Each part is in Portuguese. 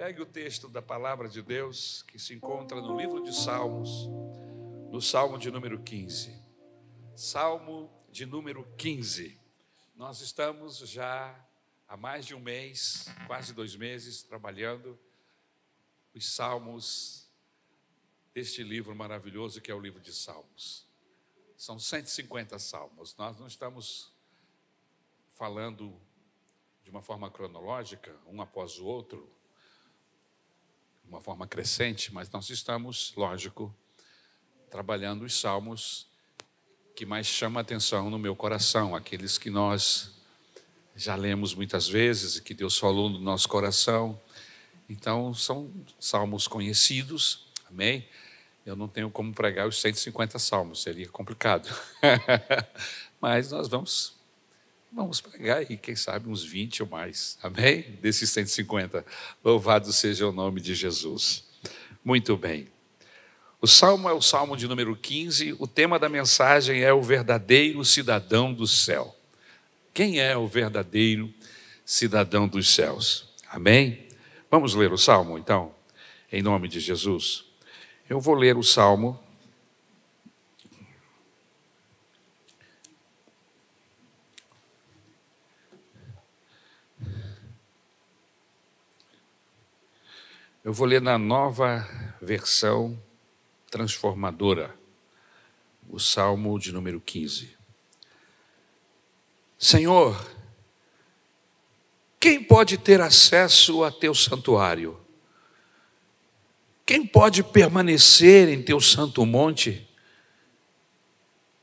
Pegue o texto da palavra de Deus que se encontra no livro de Salmos, no Salmo de número 15. Salmo de número 15. Nós estamos já há mais de um mês, quase dois meses, trabalhando os salmos deste livro maravilhoso que é o livro de Salmos. São 150 salmos. Nós não estamos falando de uma forma cronológica, um após o outro, uma forma crescente, mas nós estamos, lógico, trabalhando os salmos que mais chamam a atenção no meu coração, aqueles que nós já lemos muitas vezes e que Deus falou no nosso coração. Então, são salmos conhecidos, amém? Eu não tenho como pregar os 150 salmos, seria complicado. Mas nós vamos vamos pregar aí, quem sabe uns 20 ou mais, amém? Desses 150. Louvado seja o nome de Jesus. Muito bem. O salmo é o salmo de número 15. O tema da mensagem é o verdadeiro cidadão do céu. Quem é o verdadeiro cidadão dos céus? Amém? Vamos ler o salmo então, em nome de Jesus. Eu vou ler o salmo. Eu vou ler na nova versão transformadora, o Salmo de número 15. Senhor, quem pode ter acesso a teu santuário? Quem pode permanecer em teu santo monte?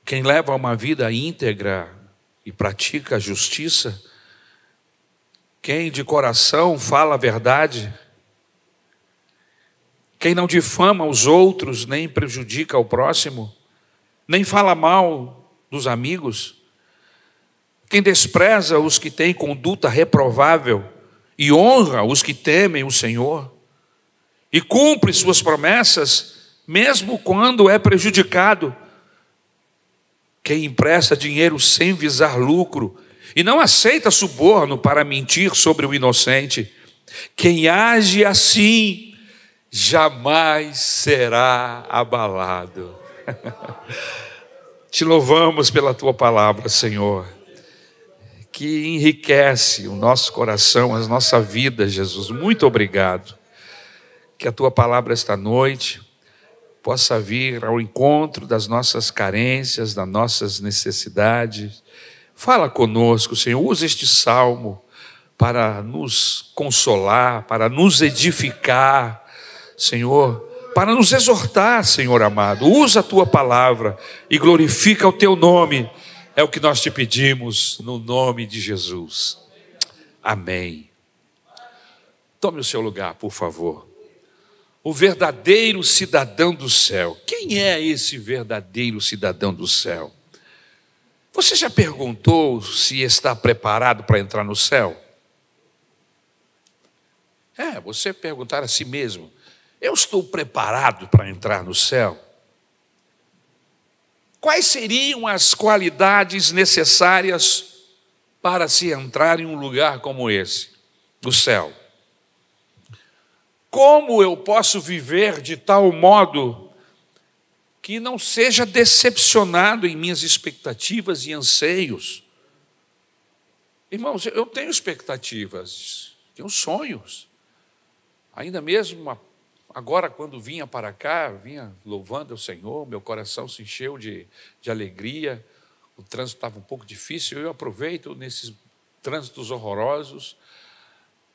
Quem leva uma vida íntegra e pratica a justiça? Quem de coração fala a verdade? Quem não difama os outros, nem prejudica o próximo, nem fala mal dos amigos, quem despreza os que têm conduta reprovável e honra os que temem o Senhor, e cumpre suas promessas, mesmo quando é prejudicado, quem empresta dinheiro sem visar lucro e não aceita suborno para mentir sobre o inocente, quem age assim jamais será abalado. Te louvamos pela tua palavra, Senhor, que enriquece o nosso coração, a nossa vida, Jesus. Muito obrigado. Que a tua palavra esta noite possa vir ao encontro das nossas carências, das nossas necessidades. Fala conosco, Senhor. Usa este salmo para nos consolar, para nos edificar Senhor, para nos exortar, Senhor amado. Usa a tua palavra e glorifica o teu nome. É o que nós te pedimos no nome de Jesus. Amém. Tome o seu lugar, por favor. O verdadeiro cidadão do céu. Quem é esse verdadeiro cidadão do céu? Você já perguntou se está preparado para entrar no céu? É, você perguntar a si mesmo: eu estou preparado para entrar no céu? Quais seriam as qualidades necessárias para se entrar em um lugar como esse, do céu? Como eu posso viver de tal modo que não seja decepcionado em minhas expectativas e anseios? Irmãos, eu tenho expectativas, tenho sonhos. Ainda mesmo Agora, quando vinha para cá, vinha louvando o Senhor, meu coração se encheu de, de alegria. O trânsito estava um pouco difícil, eu aproveito nesses trânsitos horrorosos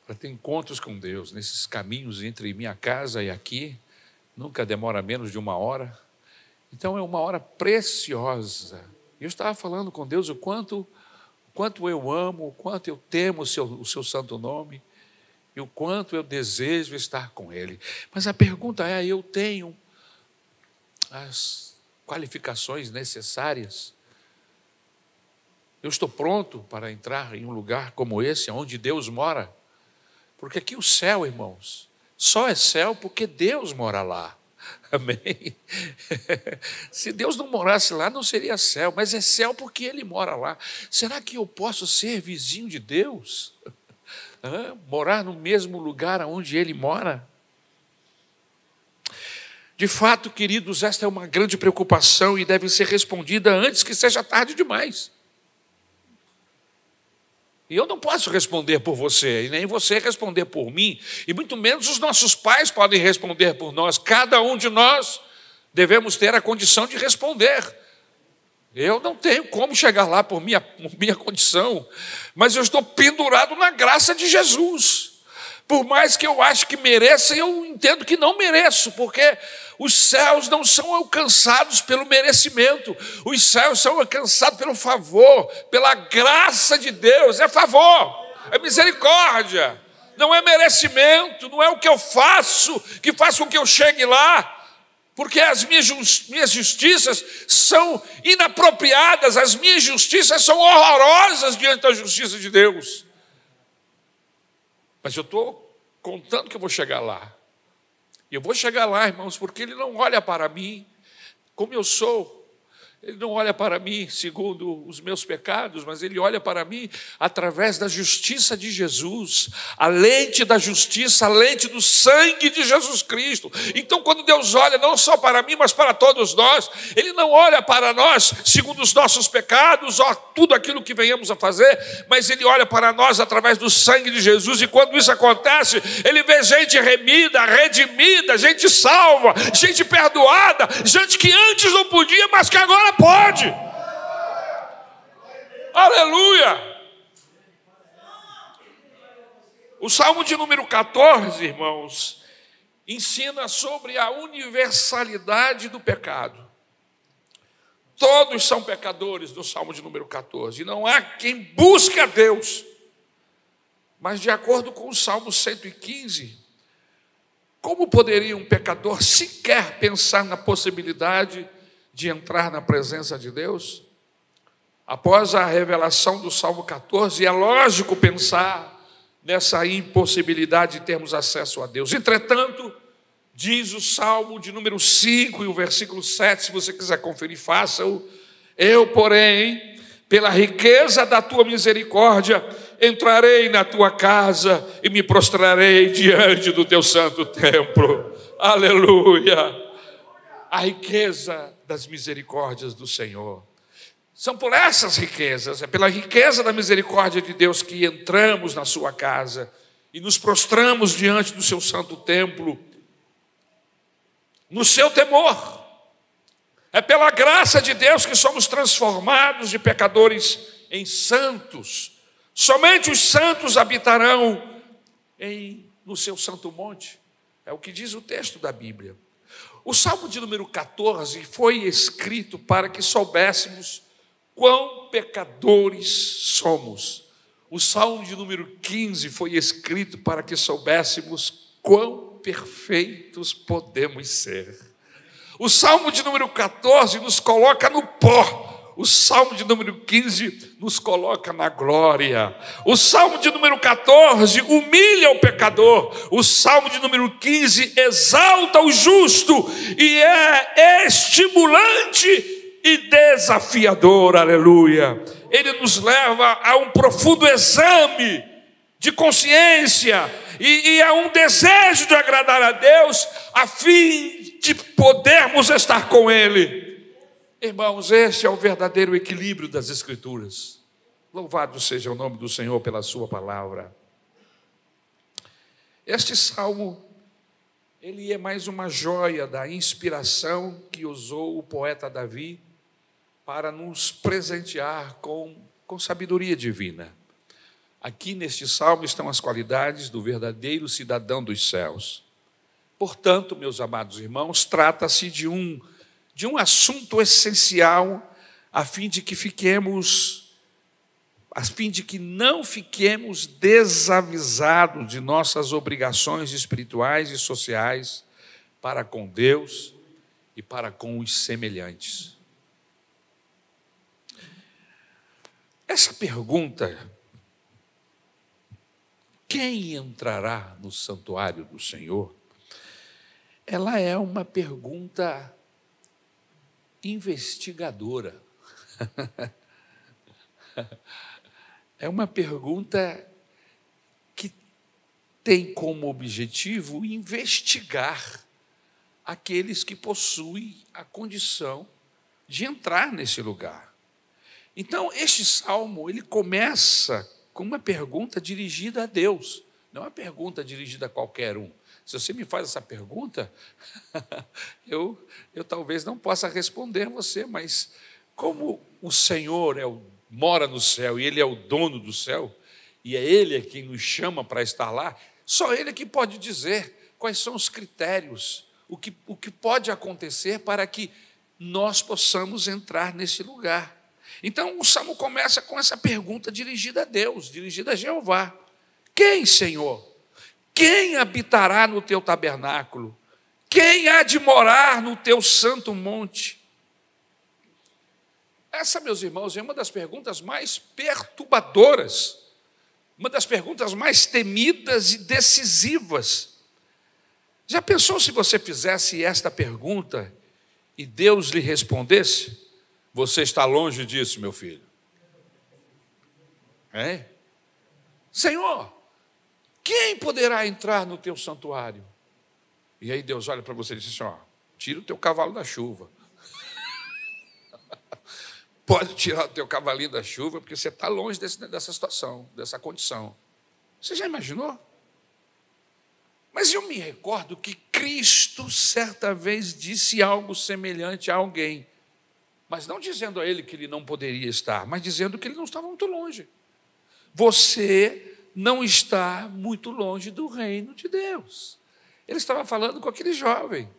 para ter encontros com Deus, nesses caminhos entre minha casa e aqui. Nunca demora menos de uma hora. Então é uma hora preciosa. Eu estava falando com Deus o quanto, quanto eu amo, o quanto eu temo o seu, o seu santo nome e o quanto eu desejo estar com Ele. Mas a pergunta é: eu tenho as qualificações necessárias? Eu estou pronto para entrar em um lugar como esse, onde Deus mora? Porque aqui o céu, irmãos, só é céu porque Deus mora lá. Amém? Se Deus não morasse lá, não seria céu, mas é céu porque Ele mora lá. Será que eu posso ser vizinho de Deus? Morar no mesmo lugar onde ele mora? De fato, queridos, esta é uma grande preocupação e deve ser respondida antes que seja tarde demais. E eu não posso responder por você, e nem você responder por mim, e muito menos os nossos pais podem responder por nós. Cada um de nós devemos ter a condição de responder. Eu não tenho como chegar lá por minha, por minha condição, mas eu estou pendurado na graça de Jesus. Por mais que eu ache que mereça, eu entendo que não mereço, porque os céus não são alcançados pelo merecimento, os céus são alcançados pelo favor, pela graça de Deus. É favor, é misericórdia, não é merecimento, não é o que eu faço que faz com que eu chegue lá. Porque as minhas, justiças são inapropriadas, as minhas justiças são horrorosas diante da justiça de Deus. Mas eu estou contando que eu vou chegar lá. E eu vou chegar lá, irmãos, porque Ele não olha para mim como eu sou, ele não olha para mim segundo os meus pecados, mas ele olha para mim através da justiça de Jesus, a lente da justiça, a lente do sangue de Jesus Cristo. Então, quando Deus olha não só para mim, mas para todos nós, ele não olha para nós segundo os nossos pecados, ou tudo aquilo que venhamos a fazer, mas ele olha para nós através do sangue de Jesus. E quando isso acontece, ele vê gente remida, redimida, gente salva, gente perdoada, gente que antes não podia, mas que agora pode. Aleluia. O Salmo de número 14, irmãos, ensina sobre a universalidade do pecado. Todos são pecadores no Salmo de número 14. Não há quem busque a Deus. Mas, de acordo com o Salmo 115, como poderia um pecador sequer pensar na possibilidade de entrar na presença de Deus? Após a revelação do Salmo 14, é lógico pensar nessa impossibilidade de termos acesso a Deus. Entretanto, diz o Salmo de número 5 e o versículo 7, se você quiser conferir, faça-o. Eu, porém, pela riqueza da tua misericórdia, entrarei na tua casa e me prostrarei diante do teu santo templo. Aleluia! A riqueza das misericórdias do Senhor. São por essas riquezas, é pela riqueza da misericórdia de Deus que entramos na sua casa e nos prostramos diante do seu santo templo, no seu temor. É pela graça de Deus que somos transformados de pecadores em santos. Somente os santos habitarão em, no seu santo monte. É o que diz o texto da Bíblia. O Salmo de número 14 foi escrito para que soubéssemos quão pecadores somos. O Salmo de número 15 foi escrito para que soubéssemos quão perfeitos podemos ser. O Salmo de número 14 nos coloca no pó o Salmo de número 15 nos coloca na glória. O Salmo de número 14 humilha o pecador. O Salmo de número 15 exalta o justo e é estimulante e desafiador. Aleluia. Ele nos leva a um profundo exame de consciência e, e a um desejo de agradar a Deus, a fim de podermos estar com Ele. Irmãos, este é o verdadeiro equilíbrio das Escrituras. Louvado seja o nome do Senhor pela Sua palavra. Este salmo, ele é mais uma joia da inspiração que usou o poeta Davi para nos presentear com, com sabedoria divina. Aqui neste salmo estão as qualidades do verdadeiro cidadão dos céus. Portanto, meus amados irmãos, trata-se de um de um assunto essencial, a fim de que fiquemos, a fim de que não fiquemos desavisados de nossas obrigações espirituais e sociais para com Deus e para com os semelhantes. Essa pergunta, quem entrará no santuário do Senhor? Ela é uma pergunta investigadora. é uma pergunta que tem como objetivo investigar aqueles que possuem a condição de entrar nesse lugar. Então, este salmo, ele começa com uma pergunta dirigida a Deus, não é uma pergunta dirigida a qualquer um. Se você me faz essa pergunta, eu, eu talvez não possa responder você, mas como o Senhor é o, mora no céu e Ele é o dono do céu, e é Ele quem nos chama para estar lá, só Ele é que pode dizer quais são os critérios, o que, o que pode acontecer para que nós possamos entrar nesse lugar. Então o salmo começa com essa pergunta dirigida a Deus, dirigida a Jeová: Quem, Senhor? Quem habitará no teu tabernáculo? Quem há de morar no teu santo monte? Essa, meus irmãos, é uma das perguntas mais perturbadoras, uma das perguntas mais temidas e decisivas. Já pensou se você fizesse esta pergunta e Deus lhe respondesse? Você está longe disso, meu filho. É? Senhor, quem poderá entrar no teu santuário? E aí Deus olha para você e diz assim: ó, tira o teu cavalo da chuva. Pode tirar o teu cavalinho da chuva, porque você está longe desse, dessa situação, dessa condição. Você já imaginou? Mas eu me recordo que Cristo certa vez disse algo semelhante a alguém, mas não dizendo a ele que ele não poderia estar, mas dizendo que ele não estava muito longe. Você não está muito longe do reino de Deus. Ele estava falando com aquele jovem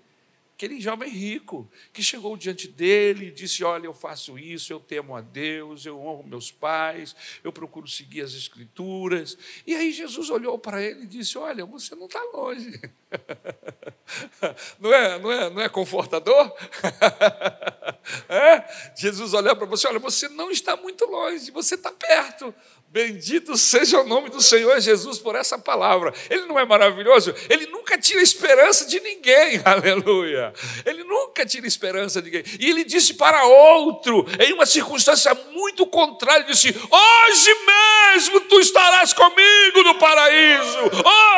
aquele jovem rico que chegou diante dele e disse: Olha, eu faço isso, eu temo a Deus, eu honro meus pais, eu procuro seguir as Escrituras. E aí Jesus olhou para ele e disse: Olha, você não está longe. Não é, não é, não é confortador? É? Jesus olhou para você: Olha, você não está muito longe, você está perto. Bendito seja o nome do Senhor Jesus por essa palavra. Ele não é maravilhoso? Ele nunca tira esperança de ninguém, aleluia. Ele nunca tira esperança de ninguém. E ele disse para outro, em uma circunstância muito contrária, disse: Hoje mesmo tu estarás comigo no paraíso,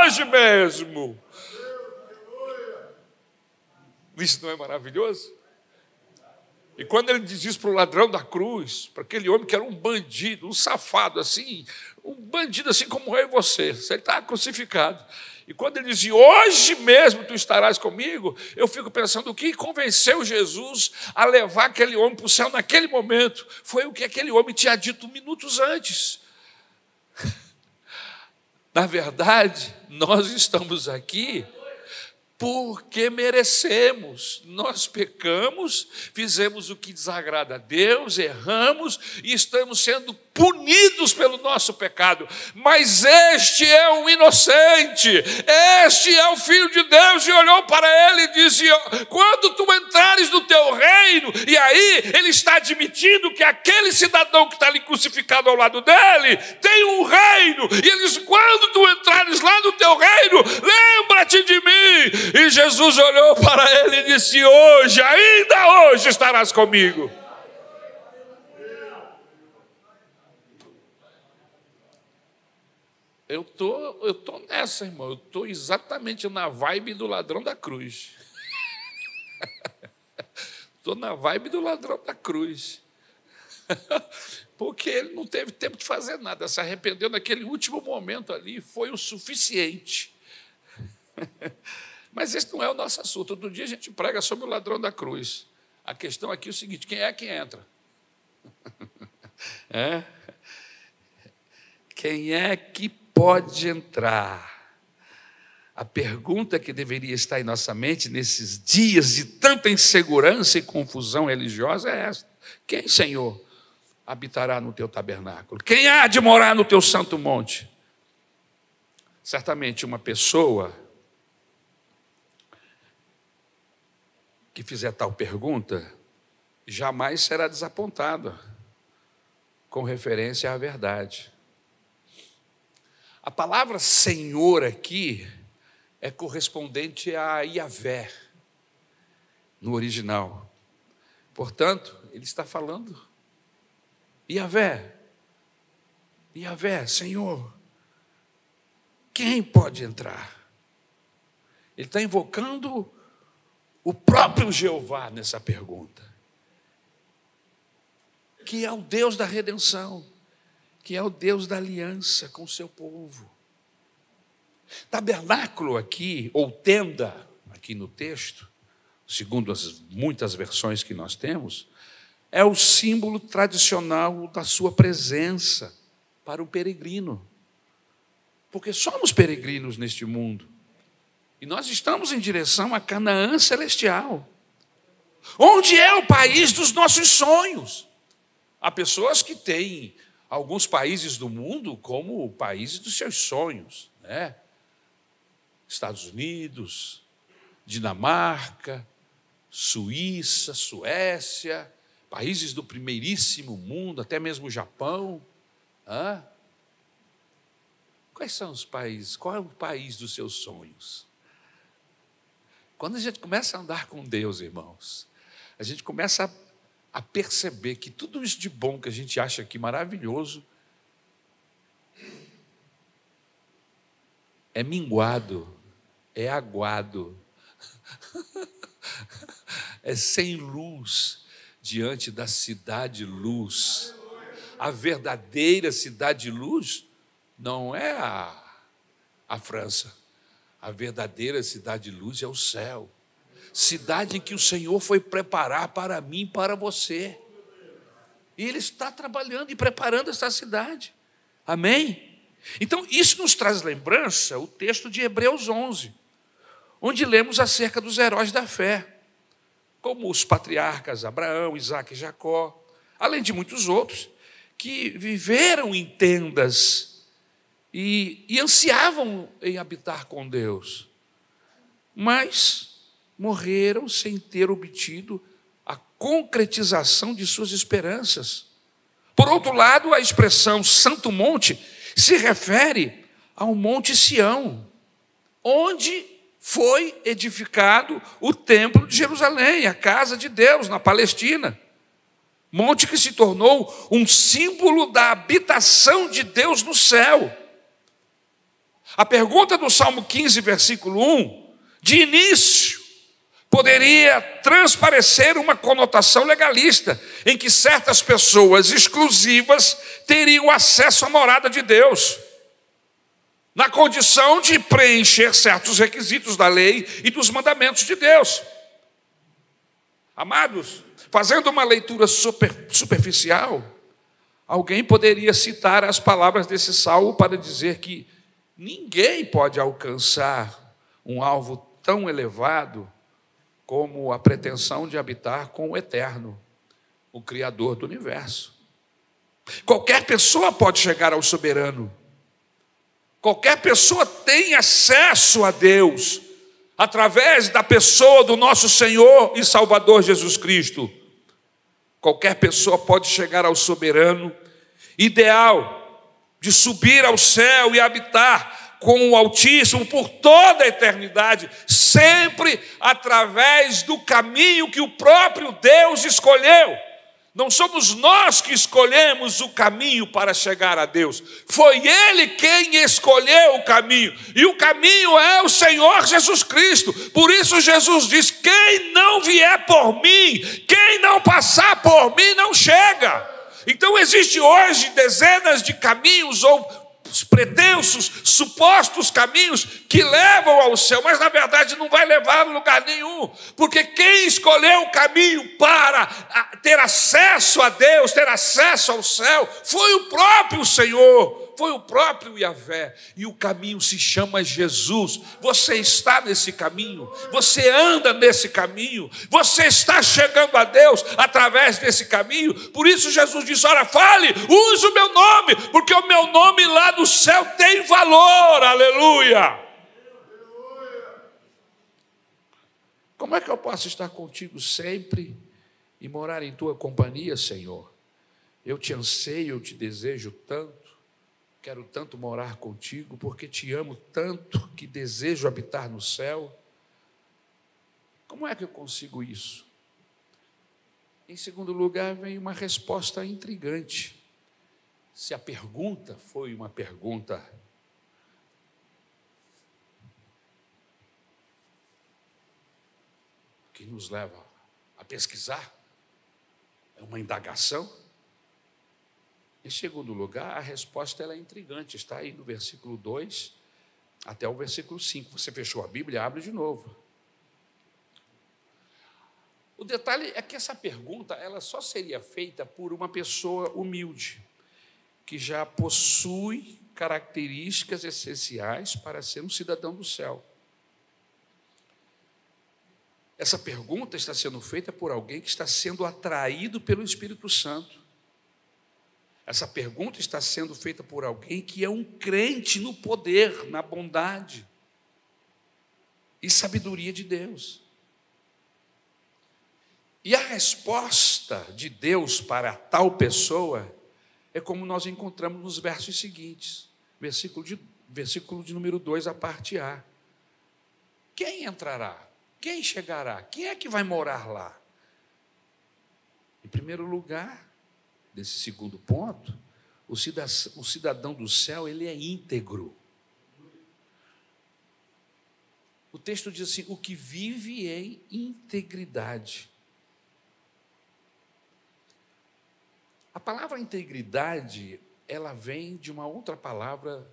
hoje mesmo. Isso não é maravilhoso? E quando ele diz isso para o ladrão da cruz, para aquele homem que era um bandido, um safado assim, um bandido assim como eu e você, ele está crucificado. E quando ele diz, hoje mesmo tu estarás comigo, eu fico pensando, o que convenceu Jesus a levar aquele homem para o céu naquele momento? Foi o que aquele homem tinha dito minutos antes. Na verdade, nós estamos aqui porque merecemos. Nós pecamos, fizemos o que desagrada a Deus, erramos e estamos sendo punidos pelo nosso pecado. Mas este é o inocente, este é o filho de Deus, e olhou para ele e disse: Quando tu entrares no teu reino, e aí ele está admitindo que aquele cidadão que está ali crucificado ao lado dele tem um reino, e ele diz: Quando tu entrares lá no teu reino, lembra-te de mim. E Jesus olhou para ele e disse: Hoje, ainda hoje estarás comigo. Eu tô, eu tô nessa, irmão. Eu tô exatamente na vibe do ladrão da cruz. Estou na vibe do ladrão da cruz. Porque ele não teve tempo de fazer nada, se arrependeu naquele último momento ali, foi o suficiente. Mas esse não é o nosso assunto. Outro dia a gente prega sobre o ladrão da cruz. A questão aqui é o seguinte: quem é que entra? É? Quem é que pode entrar? A pergunta que deveria estar em nossa mente nesses dias de tanta insegurança e confusão religiosa é esta: Quem, Senhor, habitará no teu tabernáculo? Quem há de morar no teu santo monte? Certamente uma pessoa que fizer tal pergunta jamais será desapontada com referência à verdade. A palavra Senhor aqui é correspondente a Yahvé, no original. Portanto, ele está falando Yahvé, Yahvé, Senhor. quem pode entrar? Ele está invocando o próprio Jeová nessa pergunta, que é o Deus da redenção, que é o Deus da aliança com o seu povo. Tabernáculo aqui, ou tenda, aqui no texto, segundo as muitas versões que nós temos, é o símbolo tradicional da sua presença para o peregrino. Porque somos peregrinos neste mundo. E nós estamos em direção a Canaã celestial. Onde é o país dos nossos sonhos? Há pessoas que têm alguns países do mundo como o país dos seus sonhos, né? Estados Unidos, Dinamarca, Suíça, Suécia, países do primeiríssimo mundo, até mesmo o Japão. Hã? Quais são os países? Qual é o país dos seus sonhos? Quando a gente começa a andar com Deus, irmãos, a gente começa a, a perceber que tudo isso de bom que a gente acha aqui maravilhoso é minguado, é aguado, é sem luz diante da cidade luz. A verdadeira cidade luz não é a, a França. A verdadeira cidade luz é o céu. Cidade em que o Senhor foi preparar para mim e para você. E Ele está trabalhando e preparando essa cidade. Amém? Então, isso nos traz lembrança o texto de Hebreus 11, onde lemos acerca dos heróis da fé como os patriarcas Abraão, Isaac e Jacó, além de muitos outros, que viveram em tendas e, e ansiavam em habitar com Deus, mas morreram sem ter obtido a concretização de suas esperanças. Por outro lado, a expressão Santo Monte se refere ao Monte Sião, onde foi edificado o templo de Jerusalém, a casa de Deus na Palestina. Monte que se tornou um símbolo da habitação de Deus no céu. A pergunta do Salmo 15, versículo 1, de início, poderia transparecer uma conotação legalista, em que certas pessoas exclusivas teriam acesso à morada de Deus na condição de preencher certos requisitos da lei e dos mandamentos de Deus. Amados, fazendo uma leitura super, superficial, alguém poderia citar as palavras desse salmo para dizer que ninguém pode alcançar um alvo tão elevado como a pretensão de habitar com o Eterno, o Criador do universo. Qualquer pessoa pode chegar ao soberano Qualquer pessoa tem acesso a Deus através da pessoa do nosso Senhor e Salvador Jesus Cristo. Qualquer pessoa pode chegar ao soberano ideal de subir ao céu e habitar com o Altíssimo por toda a eternidade, sempre através do caminho que o próprio Deus escolheu. Não somos nós que escolhemos o caminho para chegar a Deus. Foi Ele quem escolheu o caminho. E o caminho é o Senhor Jesus Cristo. Por isso Jesus diz: quem não vier por mim, quem não passar por mim, não chega. Então existe hoje dezenas de caminhos ou os pretensos, supostos caminhos que levam ao céu, mas na verdade não vai levar a lugar nenhum, porque quem escolheu o caminho para ter acesso a Deus, ter acesso ao céu, foi o próprio Senhor foi o próprio Yahvé, e o caminho se chama Jesus. Você está nesse caminho, você anda nesse caminho, você está chegando a Deus através desse caminho. Por isso Jesus disse: Ora, fale, use o meu nome, porque o meu nome lá no céu tem valor, aleluia. Como é que eu posso estar contigo sempre e morar em tua companhia, Senhor? Eu te anseio, eu te desejo tanto. Quero tanto morar contigo, porque te amo tanto que desejo habitar no céu. Como é que eu consigo isso? Em segundo lugar, vem uma resposta intrigante. Se a pergunta foi uma pergunta que nos leva a pesquisar, é uma indagação. Em segundo lugar, a resposta ela é intrigante, está aí no versículo 2 até o versículo 5. Você fechou a Bíblia, abre de novo. O detalhe é que essa pergunta ela só seria feita por uma pessoa humilde, que já possui características essenciais para ser um cidadão do céu. Essa pergunta está sendo feita por alguém que está sendo atraído pelo Espírito Santo. Essa pergunta está sendo feita por alguém que é um crente no poder, na bondade e sabedoria de Deus. E a resposta de Deus para tal pessoa é como nós encontramos nos versos seguintes, versículo de, versículo de número 2, a parte A. Quem entrará? Quem chegará? Quem é que vai morar lá? Em primeiro lugar, desse segundo ponto, o cidadão, o cidadão do céu, ele é íntegro. O texto diz assim: o que vive em integridade. A palavra integridade, ela vem de uma outra palavra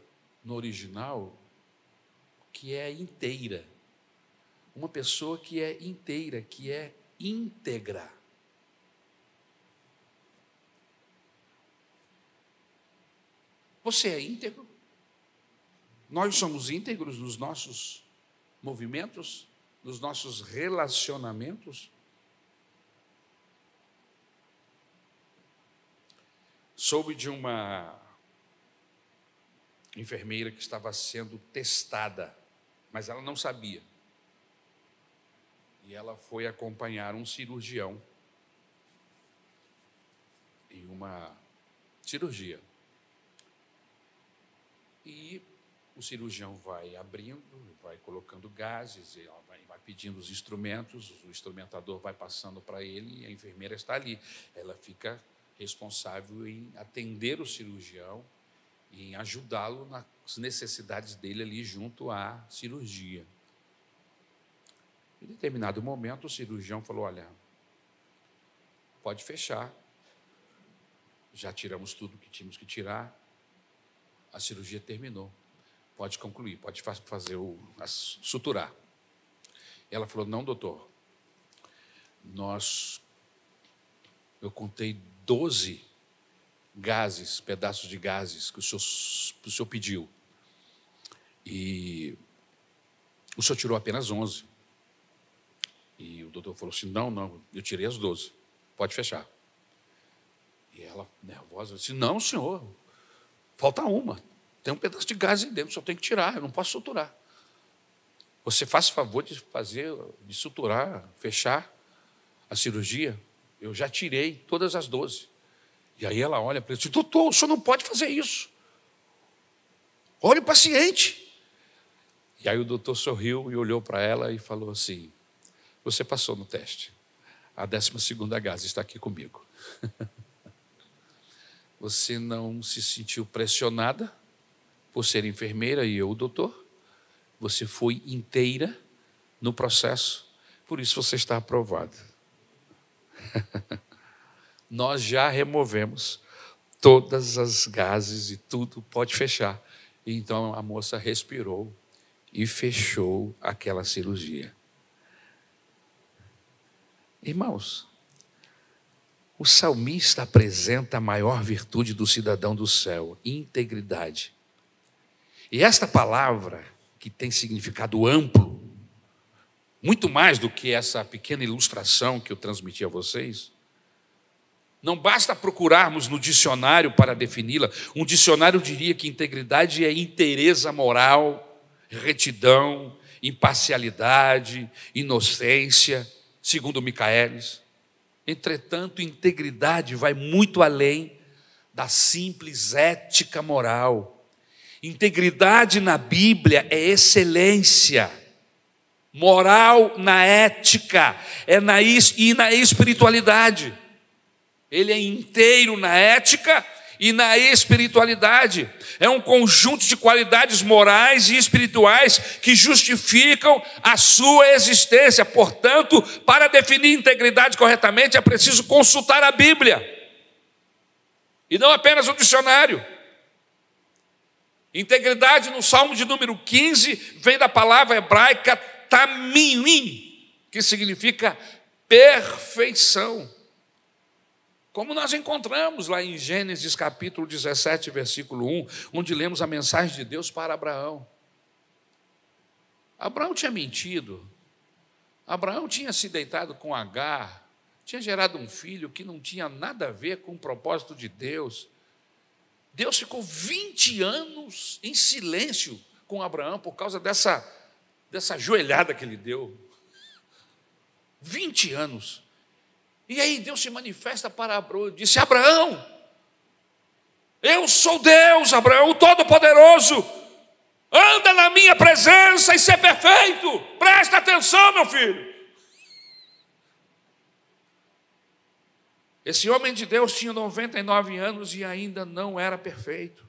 no original, que é inteira. Uma pessoa que é inteira, que é íntegra. Você é íntegro? Nós somos íntegros nos nossos movimentos, nos nossos relacionamentos? Soube de uma enfermeira que estava sendo testada, mas ela não sabia. E ela foi acompanhar um cirurgião em uma cirurgia. E o cirurgião vai abrindo, vai colocando gases, vai, vai, pedindo os instrumentos, o instrumentador vai passando para ele e a enfermeira está ali. Ela fica responsável em atender o cirurgião em ajudá-lo nas necessidades dele ali junto à cirurgia. Em determinado momento, o cirurgião falou: Olha, pode fechar, já tiramos tudo que tínhamos que tirar, a cirurgia terminou, pode concluir, pode fazer o suturar. Ela falou: Não, doutor, nós, eu contei 12 gases, pedaços de gases que o senhor, o senhor pediu. E o senhor tirou apenas 11. E o doutor falou assim: Não, não, eu tirei as 12, pode fechar. E ela, nervosa, disse: Não, senhor, falta uma. Tem um pedaço de gás aí dentro, só tem que tirar, eu não posso suturar. Você faz favor de fazer, de suturar, fechar a cirurgia? Eu já tirei todas as 12. E aí ela olha para ele e diz: Doutor, o senhor não pode fazer isso. Olhe o paciente. E aí o doutor sorriu e olhou para ela e falou assim: Você passou no teste. A décima segunda gás está aqui comigo. Você não se sentiu pressionada por ser enfermeira e eu o doutor? Você foi inteira no processo, por isso você está aprovada. Nós já removemos todas as gases e tudo, pode fechar. Então a moça respirou e fechou aquela cirurgia. Irmãos, o salmista apresenta a maior virtude do cidadão do céu, integridade. E esta palavra, que tem significado amplo, muito mais do que essa pequena ilustração que eu transmiti a vocês, não basta procurarmos no dicionário para defini-la. Um dicionário diria que integridade é inteireza moral, retidão, imparcialidade, inocência, segundo Micaelis. Entretanto, integridade vai muito além da simples ética moral. Integridade na Bíblia é excelência. Moral na ética é na, e na espiritualidade. Ele é inteiro na ética e na espiritualidade. É um conjunto de qualidades morais e espirituais que justificam a sua existência. Portanto, para definir integridade corretamente, é preciso consultar a Bíblia. E não apenas o dicionário. Integridade no Salmo de número 15 vem da palavra hebraica tamim, que significa perfeição. Como nós encontramos lá em Gênesis capítulo 17, versículo 1, onde lemos a mensagem de Deus para Abraão. Abraão tinha mentido, Abraão tinha se deitado com Agar, tinha gerado um filho que não tinha nada a ver com o propósito de Deus. Deus ficou 20 anos em silêncio com Abraão por causa dessa, dessa joelhada que ele deu. 20 anos. E aí Deus se manifesta para Abraão e disse: Abraão, eu sou Deus, Abraão, o Todo-Poderoso. Anda na minha presença e ser perfeito. Presta atenção, meu filho. Esse homem de Deus tinha 99 anos e ainda não era perfeito.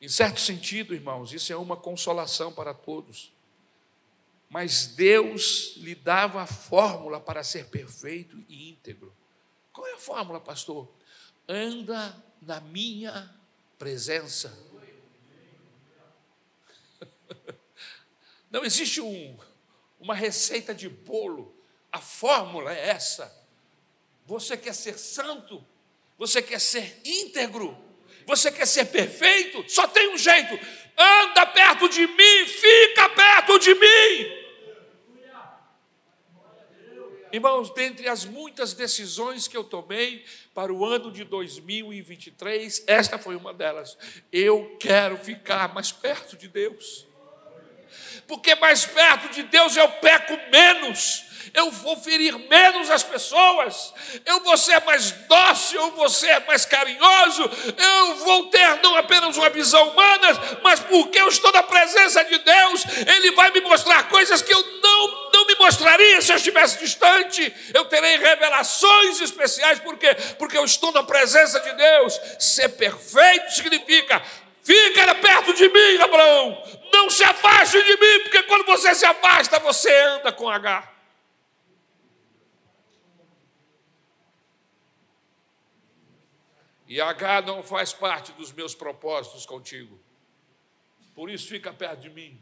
Em certo sentido, irmãos, isso é uma consolação para todos mas Deus lhe dava a fórmula para ser perfeito e íntegro. Qual é a fórmula, pastor? Anda na minha presença. Não existe um, uma receita de bolo, a fórmula é essa. Você quer ser santo? Você quer ser íntegro? Você quer ser perfeito? Só tem um jeito: anda perto de mim, fica perto de mim. Irmãos, dentre as muitas decisões que eu tomei para o ano de 2023, esta foi uma delas. Eu quero ficar mais perto de Deus. Porque mais perto de Deus eu peco menos eu vou ferir menos as pessoas, eu vou ser mais dócil, eu vou ser mais carinhoso, eu vou ter não apenas uma visão humana, mas porque eu estou na presença de Deus, Ele vai me mostrar coisas que eu não, não me mostraria se eu estivesse distante, eu terei revelações especiais, por quê? Porque eu estou na presença de Deus. Ser perfeito significa Fica perto de mim, Abraão. Não se afaste de mim, porque quando você se afasta, você anda com H. E H não faz parte dos meus propósitos contigo. Por isso fica perto de mim.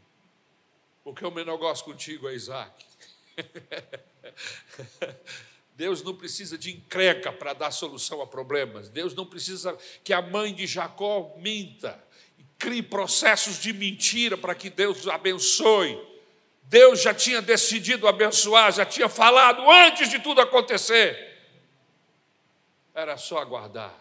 Porque o meu negócio contigo é Isaac. Deus não precisa de encrenca para dar solução a problemas. Deus não precisa que a mãe de Jacó minta crie processos de mentira para que Deus abençoe. Deus já tinha decidido abençoar, já tinha falado antes de tudo acontecer. Era só aguardar.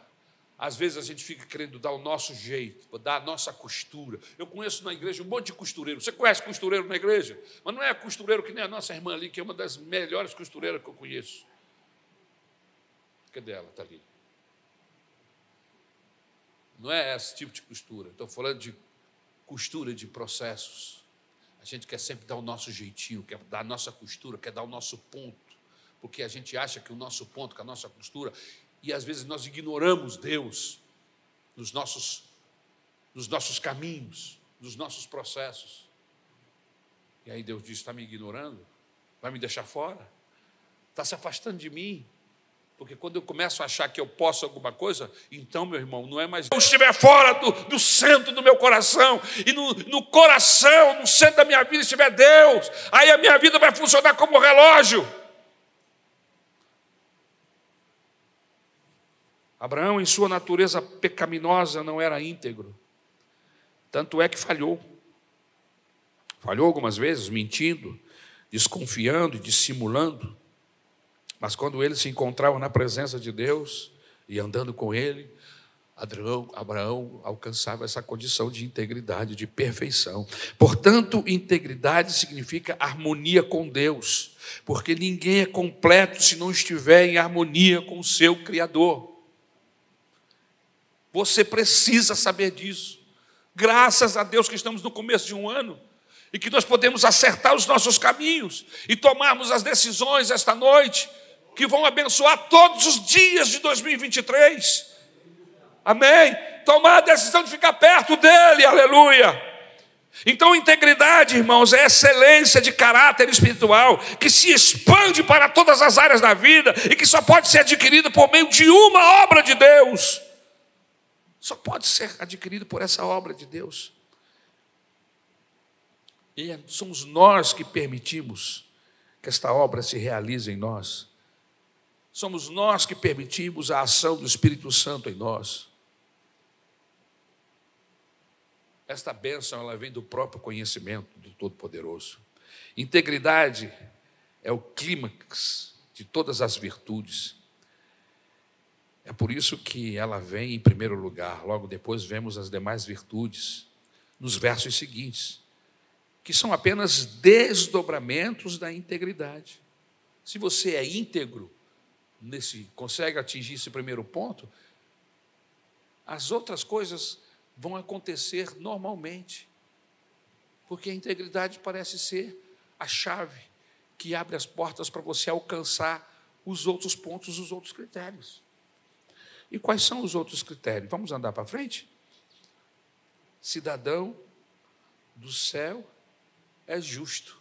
Às vezes a gente fica querendo dar o nosso jeito, dar a nossa costura. Eu conheço na igreja um monte de costureiro. Você conhece costureiro na igreja? Mas não é costureiro que nem a nossa irmã ali, que é uma das melhores costureiras que eu conheço. Cadê ela? Está ali. Não é esse tipo de costura. Estou falando de costura de processos. A gente quer sempre dar o nosso jeitinho, quer dar a nossa costura, quer dar o nosso ponto. Porque a gente acha que o nosso ponto, que a nossa costura, e às vezes nós ignoramos Deus nos nossos, nos nossos caminhos, nos nossos processos. E aí Deus diz: está me ignorando? Vai me deixar fora? Está se afastando de mim? Porque quando eu começo a achar que eu posso alguma coisa, então, meu irmão, não é mais. Eu estiver fora do, do centro do meu coração, e no, no coração, no centro da minha vida, estiver Deus, aí a minha vida vai funcionar como relógio. Abraão, em sua natureza pecaminosa, não era íntegro. Tanto é que falhou. Falhou algumas vezes, mentindo, desconfiando dissimulando. Mas quando ele se encontrava na presença de Deus e andando com ele, Abraão, Abraão alcançava essa condição de integridade, de perfeição. Portanto, integridade significa harmonia com Deus, porque ninguém é completo se não estiver em harmonia com o seu Criador. Você precisa saber disso. Graças a Deus que estamos no começo de um ano e que nós podemos acertar os nossos caminhos e tomarmos as decisões esta noite que vão abençoar todos os dias de 2023. Amém? Tomar a decisão de ficar perto dele, aleluia. Então, integridade, irmãos, é excelência de caráter espiritual que se expande para todas as áreas da vida e que só pode ser adquirida por meio de uma obra de Deus. Só pode ser adquirido por essa obra de Deus. E é, somos nós que permitimos que esta obra se realize em nós. Somos nós que permitimos a ação do Espírito Santo em nós. Esta bênção ela vem do próprio conhecimento do Todo-Poderoso. Integridade é o clímax de todas as virtudes. É por isso que ela vem em primeiro lugar. Logo depois vemos as demais virtudes nos versos seguintes, que são apenas desdobramentos da integridade. Se você é íntegro, nesse consegue atingir esse primeiro ponto, as outras coisas vão acontecer normalmente. Porque a integridade parece ser a chave que abre as portas para você alcançar os outros pontos, os outros critérios. E quais são os outros critérios? Vamos andar para frente? Cidadão do céu é justo.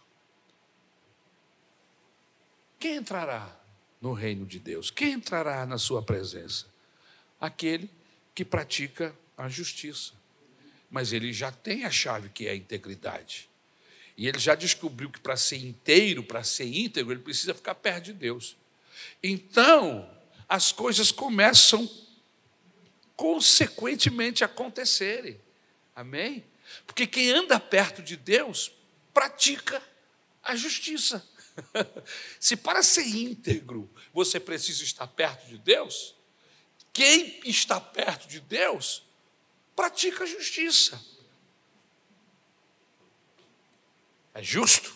Quem entrará no reino de Deus? Quem entrará na sua presença? Aquele que pratica a justiça. Mas ele já tem a chave que é a integridade. E ele já descobriu que para ser inteiro, para ser íntegro, ele precisa ficar perto de Deus. Então, as coisas começam consequentemente a acontecerem. Amém? Porque quem anda perto de Deus pratica a justiça. Se para ser íntegro você precisa estar perto de Deus, quem está perto de Deus pratica a justiça. É justo?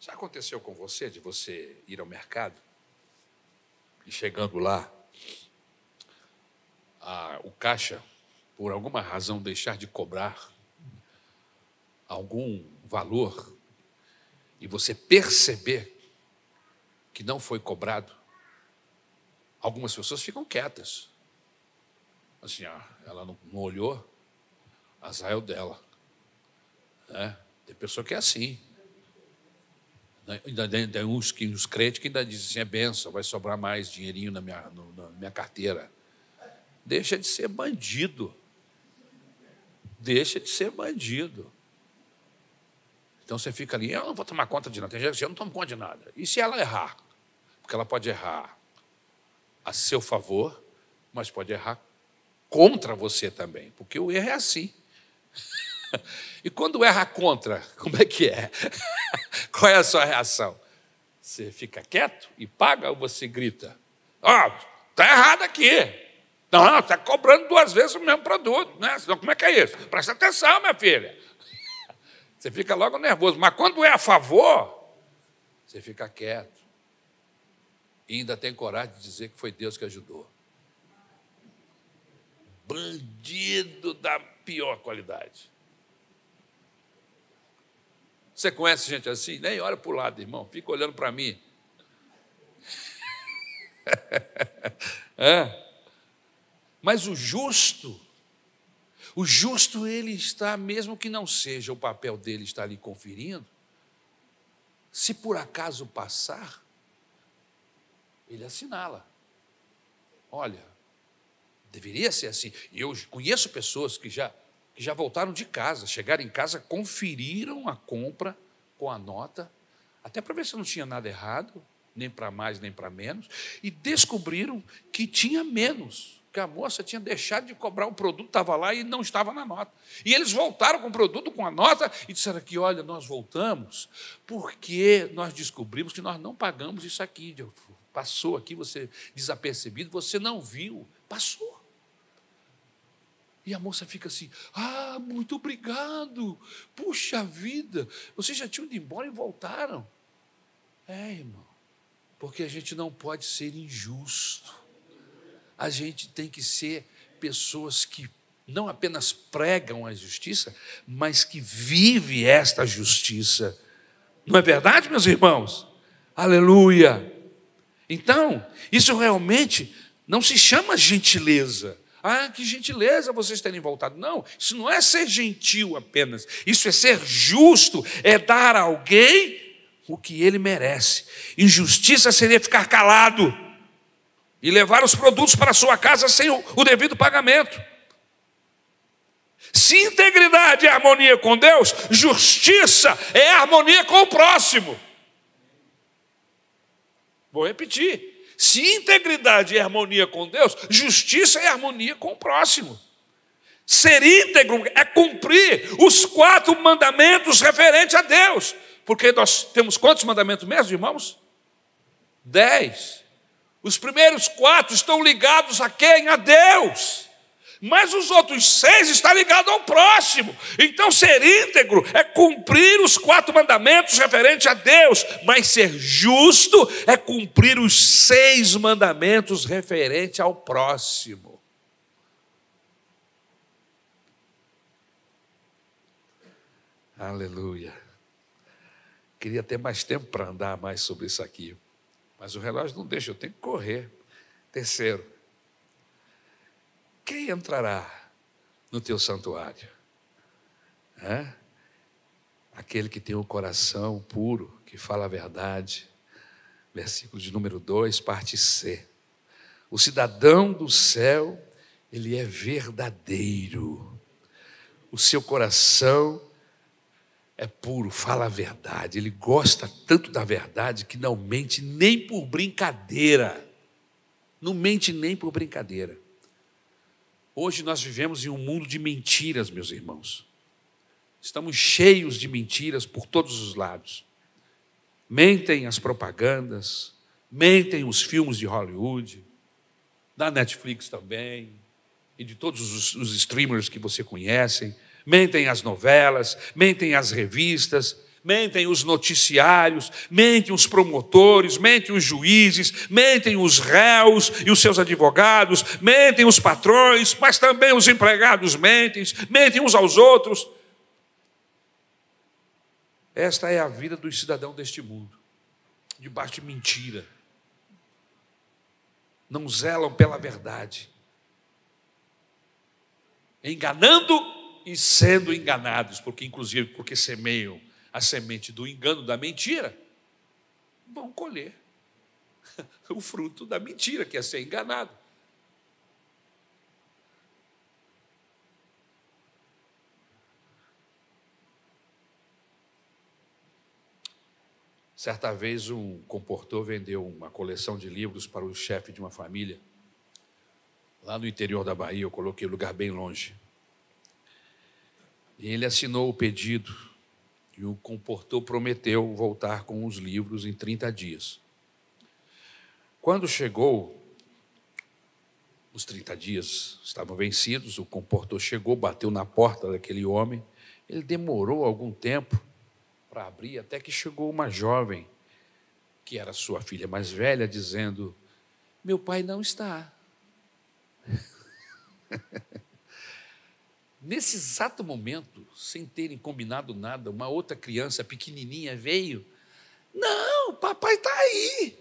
Já aconteceu com você de você ir ao mercado e chegando lá, a, o caixa, por alguma razão, deixar de cobrar algum valor e você perceber que não foi cobrado, Algumas pessoas ficam quietas. Assim, ah, ela não, não olhou, azar é o dela. Né? Tem pessoa que é assim. Ainda tem, tem uns, que, uns crentes que ainda dizem assim, é benção, vai sobrar mais dinheirinho na minha, no, na minha carteira. Deixa de ser bandido. Deixa de ser bandido. Então você fica ali, eu não vou tomar conta de nada. Tem gente que eu não tomo conta de nada. E se ela errar? Porque ela pode errar a seu favor, mas pode errar contra você também, porque o erro é assim. e quando erra contra, como é que é? Qual é a sua reação? Você fica quieto e paga ou você grita? Ó, oh, tá errado aqui. Não, está cobrando duas vezes o mesmo produto, né? Como é que é isso? Presta atenção, minha filha. Você fica logo nervoso. Mas quando é a favor, você fica quieto e ainda tem coragem de dizer que foi Deus que ajudou. Bandido da pior qualidade. Você conhece gente assim? Nem olha para o lado, irmão, fica olhando para mim. Mas o justo, o justo ele está, mesmo que não seja o papel dele estar ali conferindo, se por acaso passar, ele assinala. Olha, deveria ser assim. Eu conheço pessoas que já, que já voltaram de casa, chegaram em casa, conferiram a compra com a nota, até para ver se não tinha nada errado, nem para mais nem para menos, e descobriram que tinha menos, que a moça tinha deixado de cobrar o produto, estava lá e não estava na nota. E eles voltaram com o produto, com a nota, e disseram aqui: olha, nós voltamos porque nós descobrimos que nós não pagamos isso aqui. Passou aqui, você desapercebido, você não viu. Passou. E a moça fica assim: Ah, muito obrigado. Puxa vida, vocês já tinham ido embora e voltaram. É, irmão, porque a gente não pode ser injusto. A gente tem que ser pessoas que não apenas pregam a justiça, mas que vivem esta justiça. Não é verdade, meus irmãos? Aleluia! Então, isso realmente não se chama gentileza. Ah, que gentileza vocês terem voltado. Não, isso não é ser gentil apenas. Isso é ser justo, é dar a alguém o que ele merece. Injustiça seria ficar calado e levar os produtos para sua casa sem o devido pagamento. Se integridade é harmonia com Deus, justiça é harmonia com o próximo. Vou repetir. Se integridade é harmonia com Deus, justiça é harmonia com o próximo. Ser íntegro é cumprir os quatro mandamentos referentes a Deus. Porque nós temos quantos mandamentos mesmo, irmãos? Dez. Os primeiros quatro estão ligados a quem? A Deus. Mas os outros seis estão ligados ao próximo. Então, ser íntegro é cumprir os quatro mandamentos referentes a Deus. Mas ser justo é cumprir os seis mandamentos referentes ao próximo. Aleluia. Queria ter mais tempo para andar mais sobre isso aqui. Mas o relógio não deixa, eu tenho que correr. Terceiro, quem entrará no teu santuário? É? Aquele que tem o um coração puro, que fala a verdade. Versículo de número 2, parte C. O cidadão do céu, ele é verdadeiro. O seu coração é puro, fala a verdade. Ele gosta tanto da verdade que não mente nem por brincadeira. Não mente nem por brincadeira. Hoje nós vivemos em um mundo de mentiras, meus irmãos. Estamos cheios de mentiras por todos os lados. Mentem as propagandas, mentem os filmes de Hollywood, da Netflix também, e de todos os, os streamers que você conhece. Mentem as novelas, mentem as revistas, mentem os noticiários, mentem os promotores, mentem os juízes, mentem os réus e os seus advogados, mentem os patrões, mas também os empregados mentem, mentem uns aos outros. Esta é a vida do cidadão deste mundo, debaixo de mentira. Não zelam pela verdade, enganando e sendo enganados, porque inclusive porque semeiam a semente do engano, da mentira, vão colher o fruto da mentira, que é ser enganado. Certa vez um comportor vendeu uma coleção de livros para o chefe de uma família, lá no interior da Bahia, eu coloquei um lugar bem longe. E ele assinou o pedido e o comportou prometeu voltar com os livros em 30 dias. Quando chegou, os 30 dias estavam vencidos, o comportor chegou, bateu na porta daquele homem. Ele demorou algum tempo para abrir, até que chegou uma jovem, que era sua filha mais velha, dizendo: Meu pai não está. Nesse exato momento, sem terem combinado nada, uma outra criança pequenininha veio. Não, papai está aí.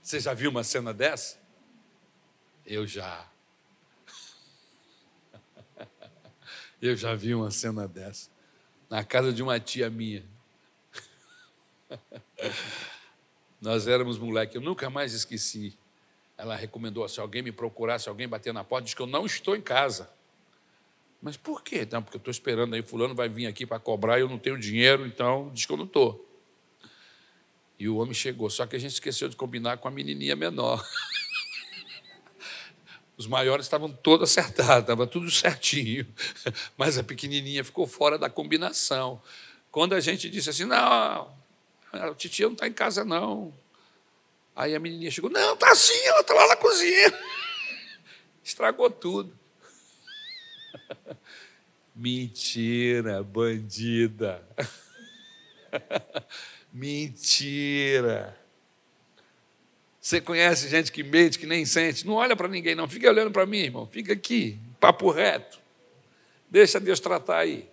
Você já viu uma cena dessa? Eu já. Eu já vi uma cena dessa. Na casa de uma tia minha. Nós éramos moleque, eu nunca mais esqueci. Ela recomendou: se alguém me procurar, se alguém bater na porta, diz que eu não estou em casa. Mas por quê? Não, porque eu estou esperando aí, fulano vai vir aqui para cobrar e eu não tenho dinheiro, então diz que eu não estou. E o homem chegou, só que a gente esqueceu de combinar com a menininha menor. Os maiores estavam todos acertados, estava tudo certinho. Mas a pequenininha ficou fora da combinação. Quando a gente disse assim, não, a titia não está em casa, não. Aí a menininha chegou, não, está sim, ela está lá na cozinha. Estragou tudo. Mentira, bandida. Mentira. Você conhece gente que mente, que nem sente? Não olha para ninguém, não. Fica olhando para mim, irmão. Fica aqui, papo reto. Deixa Deus tratar aí.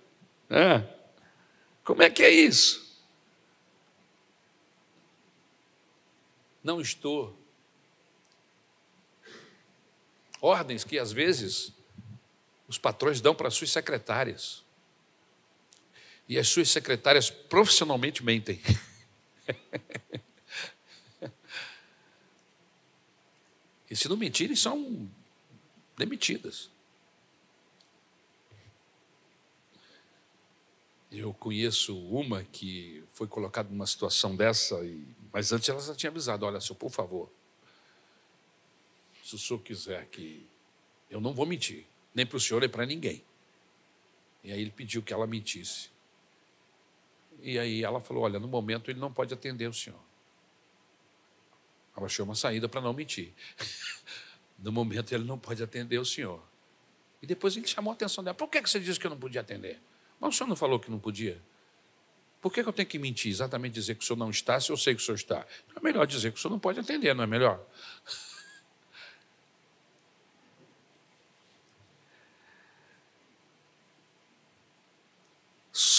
Como é que é isso? não estou. Ordens que às vezes os patrões dão para as suas secretárias. E as suas secretárias profissionalmente mentem. e se não mentirem, são demitidas. Eu conheço uma que foi colocada numa situação dessa, mas antes ela já tinha avisado: olha, senhor, por favor, se o senhor quiser que. Eu não vou mentir, nem para o senhor nem para ninguém. E aí ele pediu que ela mentisse. E aí ela falou: olha, no momento ele não pode atender o senhor. Ela achou uma saída para não mentir. no momento ele não pode atender o senhor. E depois ele chamou a atenção dela: por que você disse que eu não podia atender? Mas o senhor não falou que não podia? Por que eu tenho que mentir? Exatamente dizer que o senhor não está, se eu sei que o senhor está. É melhor dizer que o senhor não pode atender, não é melhor?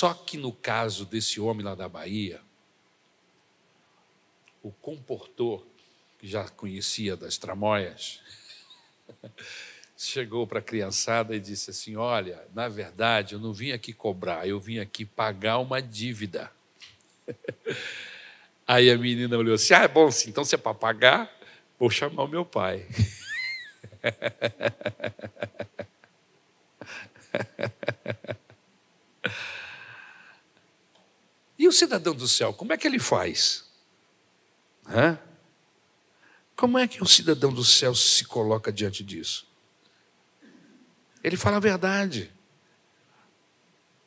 Só que no caso desse homem lá da Bahia, o comportor, que já conhecia das tramóias, chegou para a criançada e disse assim: Olha, na verdade, eu não vim aqui cobrar, eu vim aqui pagar uma dívida. Aí a menina olhou assim: Ah, é bom sim, então se é para pagar, vou chamar o meu pai. E o cidadão do céu, como é que ele faz? Hã? Como é que o cidadão do céu se coloca diante disso? Ele fala a verdade.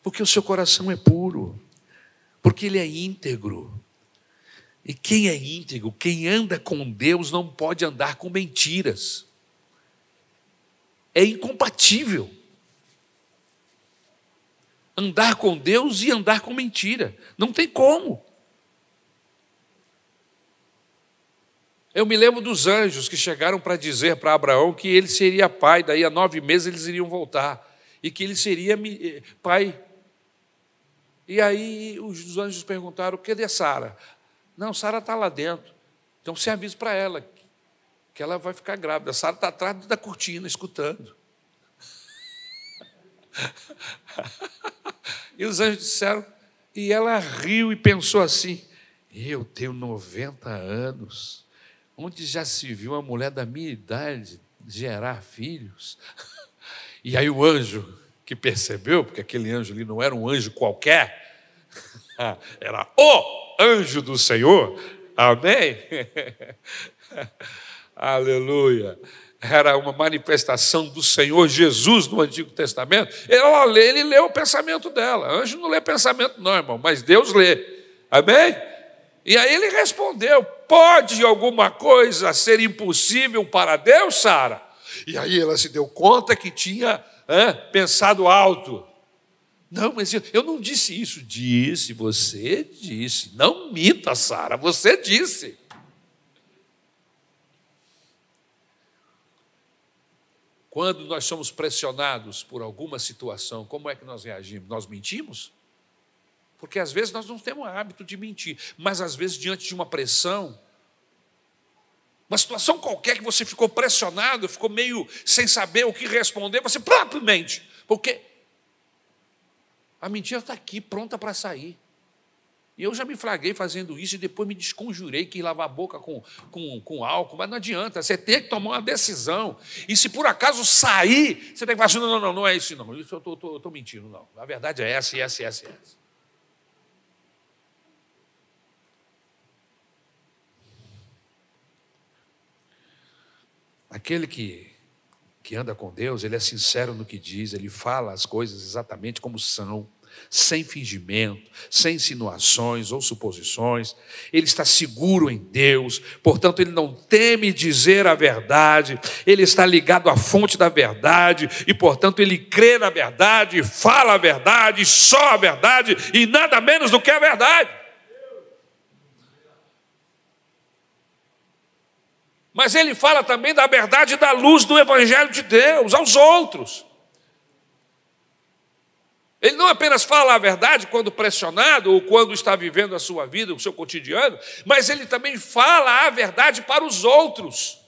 Porque o seu coração é puro. Porque ele é íntegro. E quem é íntegro, quem anda com Deus, não pode andar com mentiras. É incompatível. Andar com Deus e andar com mentira. Não tem como. Eu me lembro dos anjos que chegaram para dizer para Abraão que ele seria pai, daí a nove meses eles iriam voltar, e que ele seria eh, pai. E aí os anjos perguntaram: cadê Sara? Não, Sara está lá dentro. Então você avisa para ela que ela vai ficar grávida. Sara está atrás da cortina, escutando. E os anjos disseram, e ela riu e pensou assim: eu tenho 90 anos onde já se viu uma mulher da minha idade gerar filhos. E aí o anjo que percebeu, porque aquele anjo ali não era um anjo qualquer, era o anjo do Senhor, amém? Aleluia. Era uma manifestação do Senhor Jesus no Antigo Testamento. Ela lê, ele lê o pensamento dela. Anjo não lê pensamento, não, irmão, mas Deus lê. Amém? E aí ele respondeu: Pode alguma coisa ser impossível para Deus, Sara? E aí ela se deu conta que tinha pensado alto. Não, mas eu, eu não disse isso. Disse, você disse. Não minta, Sara, você disse. Quando nós somos pressionados por alguma situação, como é que nós reagimos? Nós mentimos? Porque às vezes nós não temos o hábito de mentir, mas às vezes, diante de uma pressão, uma situação qualquer que você ficou pressionado, ficou meio sem saber o que responder, você próprio mente. Porque a mentira está aqui, pronta para sair. E eu já me flaguei fazendo isso e depois me desconjurei que lavar a boca com, com, com álcool, mas não adianta, você tem que tomar uma decisão. E se por acaso sair, você tem que falar assim: não, não, não, não é isso, não. Isso eu estou mentindo, não. A verdade é essa, essa, essa, essa. Aquele que, que anda com Deus, ele é sincero no que diz, ele fala as coisas exatamente como são, sem fingimento, sem insinuações ou suposições. Ele está seguro em Deus, portanto, ele não teme dizer a verdade, ele está ligado à fonte da verdade e, portanto, ele crê na verdade, fala a verdade, só a verdade e nada menos do que a verdade. Mas ele fala também da verdade da luz do Evangelho de Deus aos outros. Ele não apenas fala a verdade quando pressionado ou quando está vivendo a sua vida, o seu cotidiano, mas ele também fala a verdade para os outros.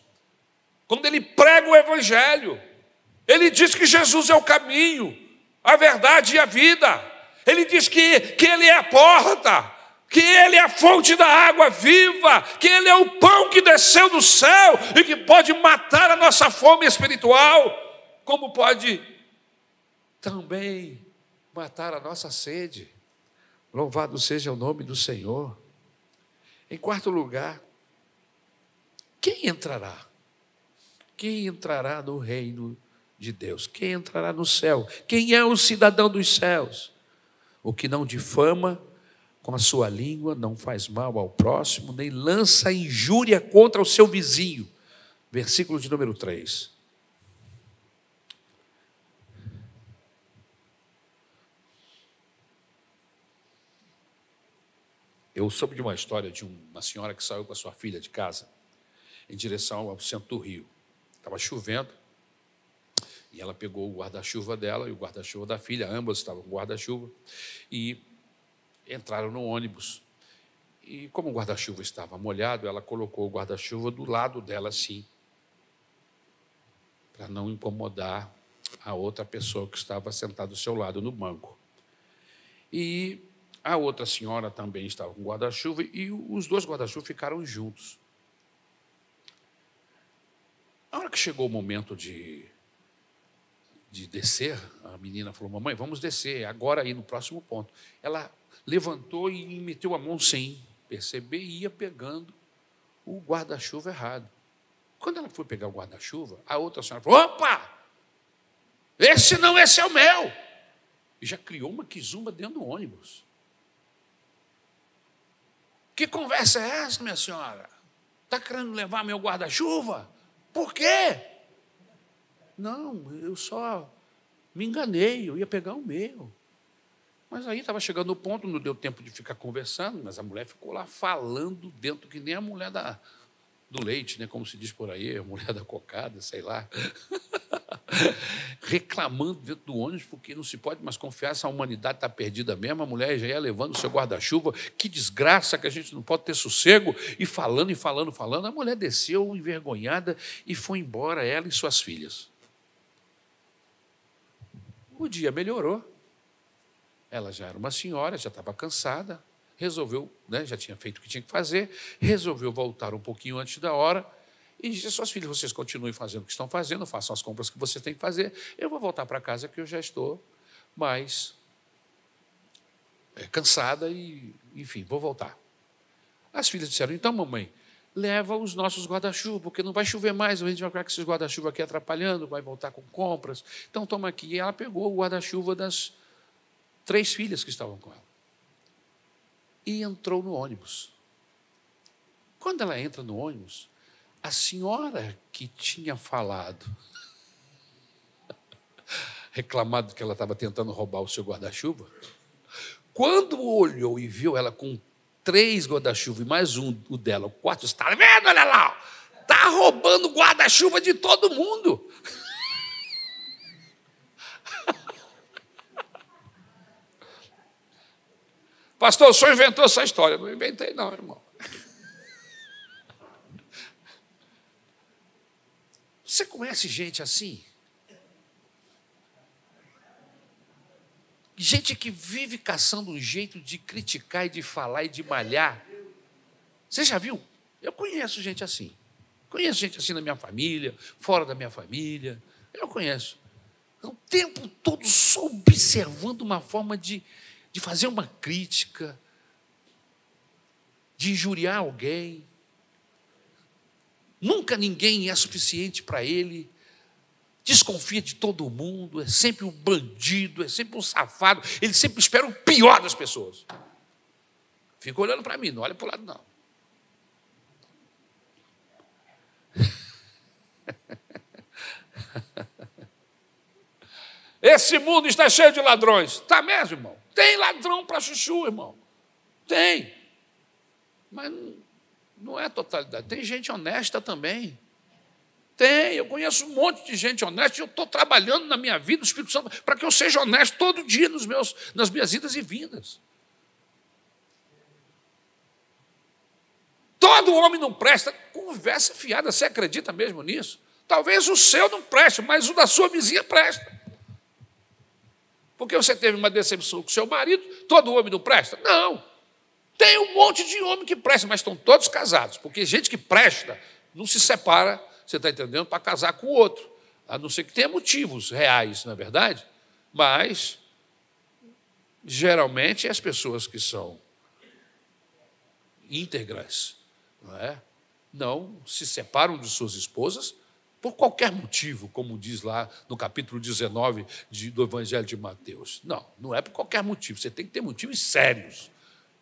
Quando ele prega o evangelho, ele diz que Jesus é o caminho, a verdade e a vida. Ele diz que, que ele é a porta, que Ele é a fonte da água viva, que Ele é o pão que desceu do céu e que pode matar a nossa fome espiritual, como pode também matar a nossa sede. Louvado seja o nome do Senhor. Em quarto lugar, quem entrará? Quem entrará no reino de Deus? Quem entrará no céu? Quem é o cidadão dos céus? O que não difama, com a sua língua, não faz mal ao próximo, nem lança injúria contra o seu vizinho. Versículo de número 3. Eu soube de uma história de uma senhora que saiu com a sua filha de casa em direção ao centro do Rio. Estava chovendo e ela pegou o guarda-chuva dela e o guarda-chuva da filha, ambas estavam com guarda-chuva, e entraram no ônibus. E como o guarda-chuva estava molhado, ela colocou o guarda-chuva do lado dela assim, para não incomodar a outra pessoa que estava sentada do seu lado no banco. E a outra senhora também estava com guarda-chuva e os dois guarda-chuva ficaram juntos. A hora que chegou o momento de, de descer, a menina falou: Mamãe, vamos descer, agora aí no próximo ponto. Ela levantou e meteu a mão sem perceber e ia pegando o guarda-chuva errado. Quando ela foi pegar o guarda-chuva, a outra senhora falou: opa! Esse não, esse é o meu! E já criou uma quizumba dentro do ônibus. Que conversa é essa, minha senhora? Está querendo levar meu guarda-chuva? Por quê? Não, eu só me enganei, eu ia pegar o meu. Mas aí estava chegando no ponto, não deu tempo de ficar conversando, mas a mulher ficou lá falando dentro, que nem a mulher da, do leite, né? como se diz por aí, a mulher da cocada, sei lá. Reclamando dentro do ônibus, porque não se pode mais confiar se a humanidade está perdida mesmo. A mulher já ia levando o seu guarda-chuva. Que desgraça que a gente não pode ter sossego. E falando, e falando, falando. A mulher desceu envergonhada e foi embora, ela e suas filhas. O dia melhorou. Ela já era uma senhora, já estava cansada, resolveu, né, já tinha feito o que tinha que fazer, resolveu voltar um pouquinho antes da hora e disse: Suas filhas, vocês continuem fazendo o que estão fazendo, façam as compras que vocês têm que fazer, eu vou voltar para casa que eu já estou mais é, cansada e, enfim, vou voltar. As filhas disseram: Então, mamãe, leva os nossos guarda-chuva, porque não vai chover mais, a gente vai ficar com esses guarda-chuva aqui atrapalhando, vai voltar com compras. Então, toma aqui. E ela pegou o guarda-chuva das três filhas que estavam com ela. E entrou no ônibus. Quando ela entra no ônibus, a senhora que tinha falado, reclamado que ela estava tentando roubar o seu guarda-chuva, quando olhou e viu ela com três guarda-chuva e mais um, o dela, o quarto, está vendo, olha lá, está roubando guarda-chuva de todo mundo. Pastor, o senhor inventou essa história. Não inventei, não, irmão. Você conhece gente assim? Gente que vive caçando um jeito de criticar e de falar e de malhar. Você já viu? Eu conheço gente assim. Conheço gente assim na minha família, fora da minha família. Eu conheço. O tempo todo só observando uma forma de de fazer uma crítica, de injuriar alguém. Nunca ninguém é suficiente para ele. Desconfia de todo mundo, é sempre um bandido, é sempre um safado. Ele sempre espera o pior das pessoas. Fica olhando para mim, não olha para o lado, não. Esse mundo está cheio de ladrões. Está mesmo, irmão? Tem ladrão para chuchu, irmão. Tem. Mas não é totalidade. Tem gente honesta também. Tem, eu conheço um monte de gente honesta e eu estou trabalhando na minha vida, o Espírito Santo, para que eu seja honesto todo dia nos meus, nas minhas idas e vindas. Todo homem não presta. Conversa fiada, você acredita mesmo nisso? Talvez o seu não preste, mas o da sua vizinha presta. Porque você teve uma decepção com seu marido, todo homem não presta? Não. Tem um monte de homem que presta, mas estão todos casados. Porque gente que presta não se separa, você está entendendo, para casar com o outro. A não ser que tenha motivos reais, na é verdade. Mas, geralmente, as pessoas que são íntegras, não, é? não se separam de suas esposas por qualquer motivo, como diz lá no capítulo 19 de, do Evangelho de Mateus. Não, não é por qualquer motivo. Você tem que ter motivos sérios.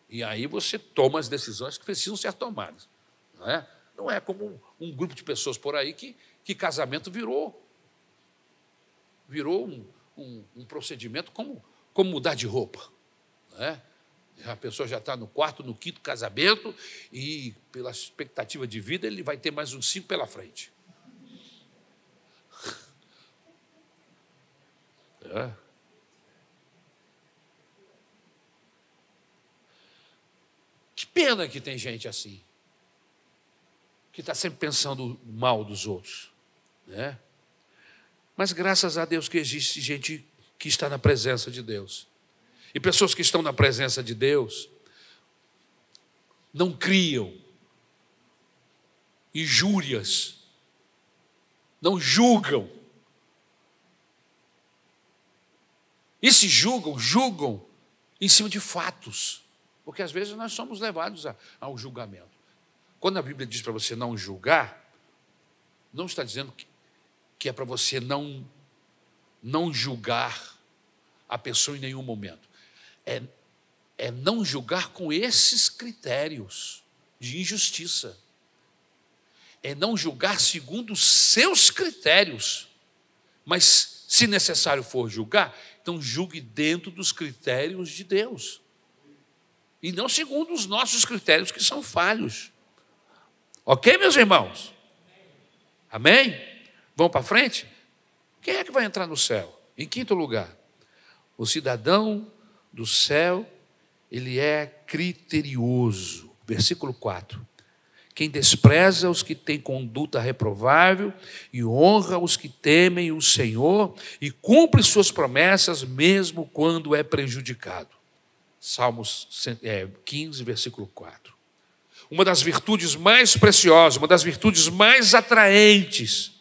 E aí você toma as decisões que precisam ser tomadas. Não é, não é como um, um grupo de pessoas por aí que, que casamento virou. Virou um, um, um procedimento como, como mudar de roupa. Não é? A pessoa já está no quarto, no quinto casamento, e pela expectativa de vida, ele vai ter mais uns cinco pela frente. É. Que pena que tem gente assim, que está sempre pensando mal dos outros, né? Mas graças a Deus que existe gente que está na presença de Deus. E pessoas que estão na presença de Deus não criam injúrias, não julgam. E se julgam, julgam em cima de fatos. Porque às vezes nós somos levados ao julgamento. Quando a Bíblia diz para você não julgar, não está dizendo que, que é para você não, não julgar a pessoa em nenhum momento é, é não julgar com esses critérios de injustiça. É não julgar segundo os seus critérios. Mas, se necessário for julgar, então julgue dentro dos critérios de Deus. E não segundo os nossos critérios que são falhos. Ok, meus irmãos? Amém? Vamos para frente? Quem é que vai entrar no céu? Em quinto lugar, o cidadão do céu, ele é criterioso. Versículo 4. Quem despreza os que têm conduta reprovável e honra os que temem o Senhor e cumpre suas promessas mesmo quando é prejudicado. Salmos 15, é, versículo 4. Uma das virtudes mais preciosas, uma das virtudes mais atraentes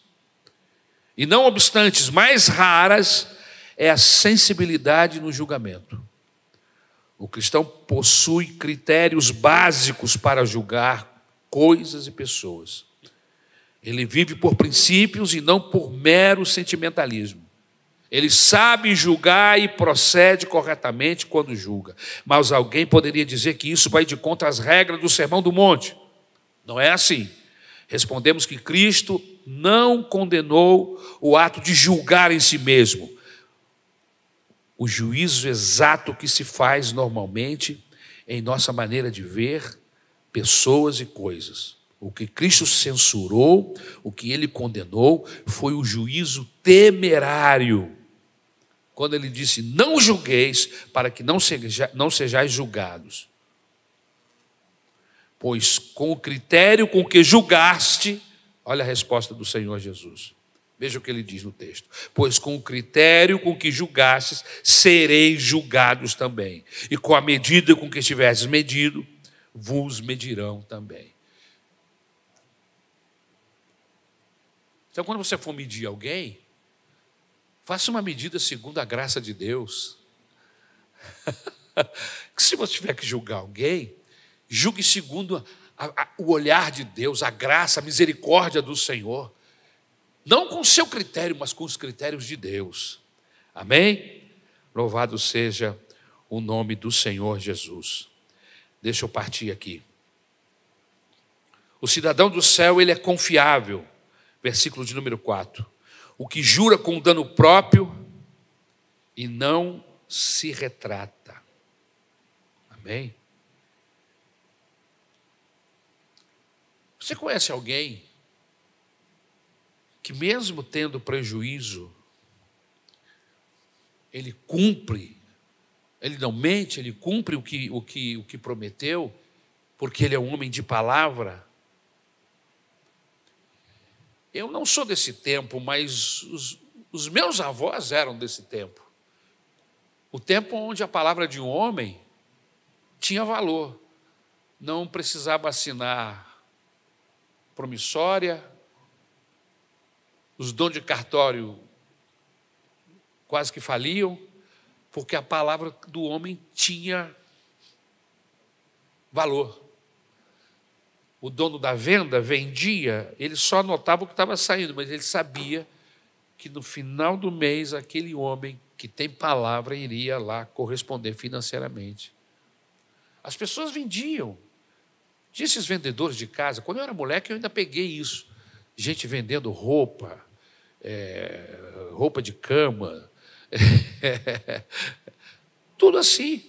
e não obstante mais raras é a sensibilidade no julgamento. O cristão possui critérios básicos para julgar coisas e pessoas. Ele vive por princípios e não por mero sentimentalismo. Ele sabe julgar e procede corretamente quando julga. Mas alguém poderia dizer que isso vai de contra as regras do Sermão do Monte. Não é assim. Respondemos que Cristo não condenou o ato de julgar em si mesmo, o juízo exato que se faz normalmente em nossa maneira de ver pessoas e coisas. O que Cristo censurou, o que ele condenou, foi o juízo temerário. Quando ele disse: Não julgueis, para que não, seja, não sejais julgados. Pois com o critério com que julgaste, olha a resposta do Senhor Jesus. Veja o que ele diz no texto. Pois com o critério com que julgastes, sereis julgados também. E com a medida com que estiverdes medido, vos medirão também. Então, quando você for medir alguém, faça uma medida segundo a graça de Deus. se você tiver que julgar alguém, julgue segundo a, a, o olhar de Deus, a graça, a misericórdia do Senhor. Não com o seu critério, mas com os critérios de Deus. Amém? Louvado seja o nome do Senhor Jesus. Deixa eu partir aqui. O cidadão do céu, ele é confiável. Versículo de número 4. O que jura com dano próprio e não se retrata. Amém? Você conhece alguém que, mesmo tendo prejuízo, ele cumpre, ele não mente, ele cumpre o que, o que, o que prometeu, porque ele é um homem de palavra. Eu não sou desse tempo, mas os, os meus avós eram desse tempo. O tempo onde a palavra de um homem tinha valor. Não precisava assinar promissória, os dons de cartório quase que faliam, porque a palavra do homem tinha valor. O dono da venda vendia, ele só anotava o que estava saindo, mas ele sabia que no final do mês aquele homem que tem palavra iria lá corresponder financeiramente. As pessoas vendiam. Tinha esses vendedores de casa. Quando eu era moleque, eu ainda peguei isso. Gente vendendo roupa, é, roupa de cama, tudo assim,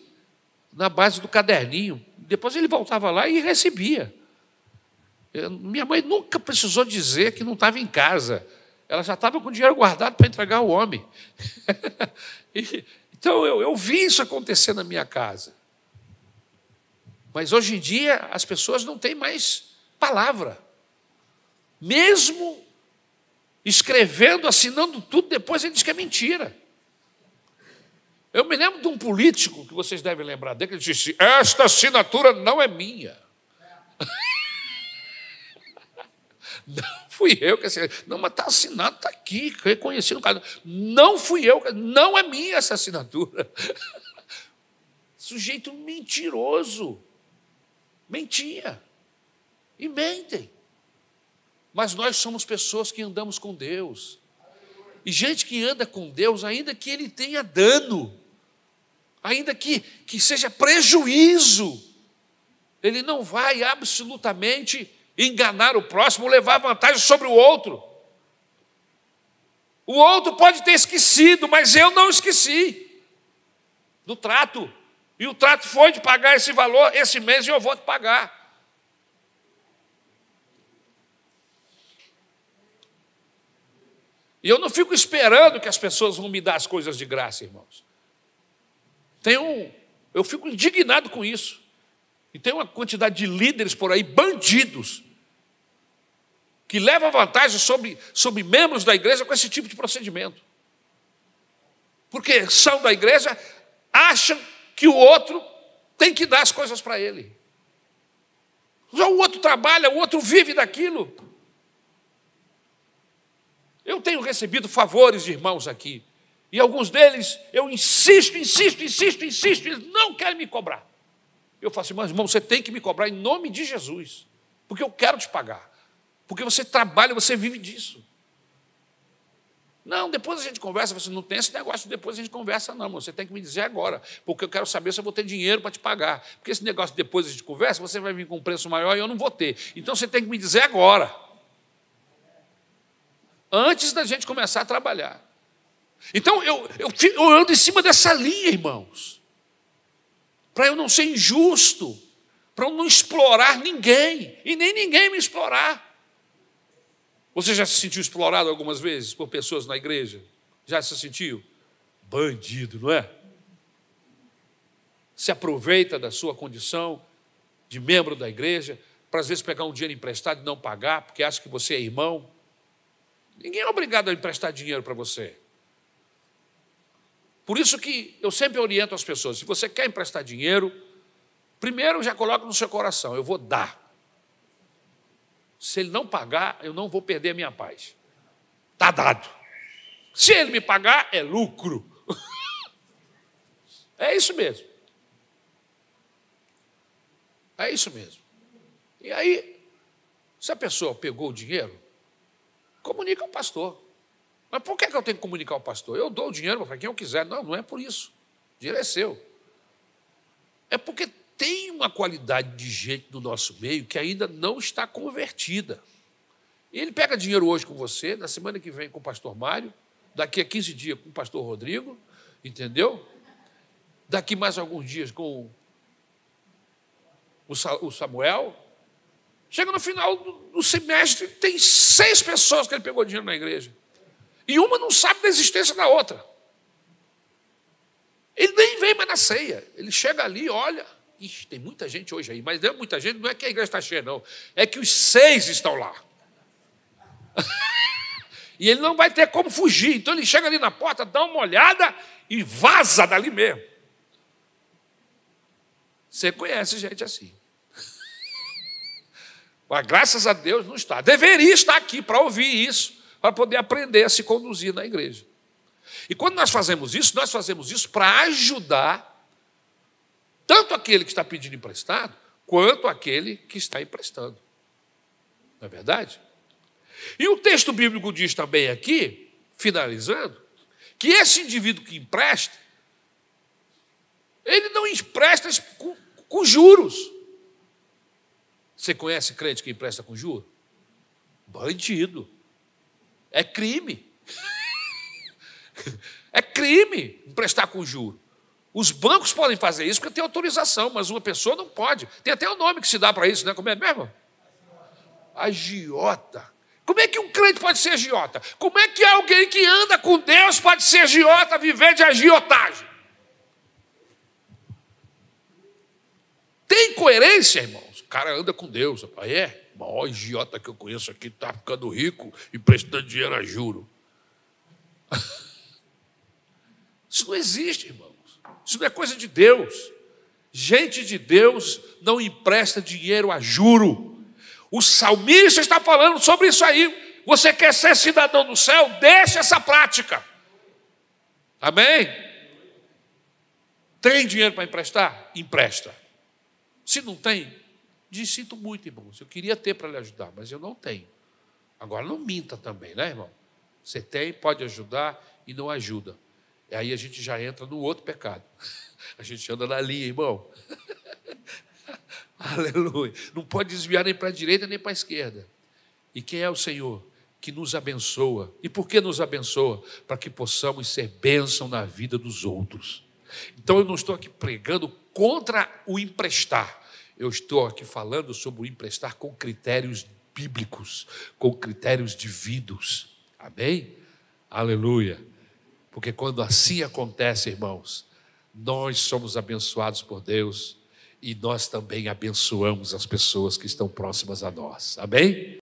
na base do caderninho. Depois ele voltava lá e recebia. Minha mãe nunca precisou dizer que não estava em casa. Ela já estava com o dinheiro guardado para entregar ao homem. e, então eu, eu vi isso acontecer na minha casa. Mas hoje em dia as pessoas não têm mais palavra. Mesmo escrevendo, assinando tudo, depois ele diz que é mentira. Eu me lembro de um político que vocês devem lembrar dele, que ele disse: Esta assinatura não é minha. Não fui eu que assinei. Não, mas está assinado, está aqui, reconheci no caso. Não fui eu, não é minha essa assinatura. Sujeito mentiroso. Mentia. E mentem. Mas nós somos pessoas que andamos com Deus. E gente que anda com Deus, ainda que ele tenha dano, ainda que, que seja prejuízo, ele não vai absolutamente enganar o próximo, levar vantagem sobre o outro. O outro pode ter esquecido, mas eu não esqueci do trato. E o trato foi de pagar esse valor esse mês e eu vou te pagar. E eu não fico esperando que as pessoas vão me dar as coisas de graça, irmãos. Tem um, eu fico indignado com isso. E tem uma quantidade de líderes por aí, bandidos, que leva vantagem sobre, sobre membros da igreja com esse tipo de procedimento. Porque são da igreja, acham que o outro tem que dar as coisas para ele. O outro trabalha, o outro vive daquilo. Eu tenho recebido favores de irmãos aqui, e alguns deles eu insisto, insisto, insisto, insisto, eles não querem me cobrar. Eu falo assim, mas irmão, você tem que me cobrar em nome de Jesus, porque eu quero te pagar. Porque você trabalha, você vive disso. Não, depois a gente conversa. Você não tem esse negócio, depois a gente conversa, não. Você tem que me dizer agora, porque eu quero saber se eu vou ter dinheiro para te pagar. Porque esse negócio depois a gente conversa, você vai vir com um preço maior e eu não vou ter. Então você tem que me dizer agora. Antes da gente começar a trabalhar. Então eu, eu, eu ando em cima dessa linha, irmãos. Para eu não ser injusto, para eu não explorar ninguém, e nem ninguém me explorar. Você já se sentiu explorado algumas vezes por pessoas na igreja? Já se sentiu? Bandido, não é? Se aproveita da sua condição de membro da igreja para às vezes pegar um dinheiro emprestado e não pagar, porque acha que você é irmão. Ninguém é obrigado a emprestar dinheiro para você. Por isso que eu sempre oriento as pessoas: se você quer emprestar dinheiro, primeiro já coloca no seu coração, eu vou dar. Se ele não pagar, eu não vou perder a minha paz. Está dado. Se ele me pagar, é lucro. é isso mesmo. É isso mesmo. E aí, se a pessoa pegou o dinheiro, comunica ao pastor. Mas por que eu tenho que comunicar ao pastor? Eu dou o dinheiro para quem eu quiser. Não, não é por isso. O dinheiro é seu. É porque tem uma qualidade de gente no nosso meio que ainda não está convertida. Ele pega dinheiro hoje com você, na semana que vem com o pastor Mário, daqui a 15 dias com o pastor Rodrigo, entendeu? Daqui mais alguns dias com o Samuel, Chega no final do semestre, tem seis pessoas que ele pegou dinheiro na igreja. E uma não sabe da existência da outra. Ele nem vem mais na ceia. Ele chega ali, olha. Ixi, tem muita gente hoje aí, mas não é muita gente, não é que a igreja está cheia, não. É que os seis estão lá. e ele não vai ter como fugir. Então ele chega ali na porta, dá uma olhada e vaza dali mesmo. Você conhece gente assim. Mas graças a Deus não está. Deveria estar aqui para ouvir isso, para poder aprender a se conduzir na igreja. E quando nós fazemos isso, nós fazemos isso para ajudar tanto aquele que está pedindo emprestado, quanto aquele que está emprestando. Não é verdade? E o texto bíblico diz também aqui, finalizando, que esse indivíduo que empresta, ele não empresta com, com juros. Você conhece crente que empresta com juros? Bandido. É crime. É crime emprestar com juros. Os bancos podem fazer isso porque tem autorização, mas uma pessoa não pode. Tem até o um nome que se dá para isso, né? Como é mesmo? Agiota. Como é que um crente pode ser agiota? Como é que alguém que anda com Deus pode ser agiota, viver de agiotagem? Tem coerência, irmãos? O cara anda com Deus. Rapaz. É, o maior agiota que eu conheço aqui está ficando rico e prestando dinheiro a juro. Isso não existe, irmão. Isso não é coisa de Deus. Gente de Deus não empresta dinheiro a juro. O salmista está falando sobre isso aí. Você quer ser cidadão do céu? Deixe essa prática. Amém? Tem dinheiro para emprestar? Empresta. Se não tem, diz: sinto muito, irmãos. Eu queria ter para lhe ajudar, mas eu não tenho. Agora não minta também, né, irmão? Você tem, pode ajudar e não ajuda. E aí a gente já entra no outro pecado. A gente anda na linha, irmão. Aleluia. Não pode desviar nem para a direita nem para a esquerda. E quem é o Senhor? Que nos abençoa. E por que nos abençoa? Para que possamos ser bênção na vida dos outros. Então eu não estou aqui pregando contra o emprestar. Eu estou aqui falando sobre o emprestar com critérios bíblicos, com critérios divinos. Amém? Aleluia. Porque quando assim acontece, irmãos, nós somos abençoados por Deus e nós também abençoamos as pessoas que estão próximas a nós. Amém?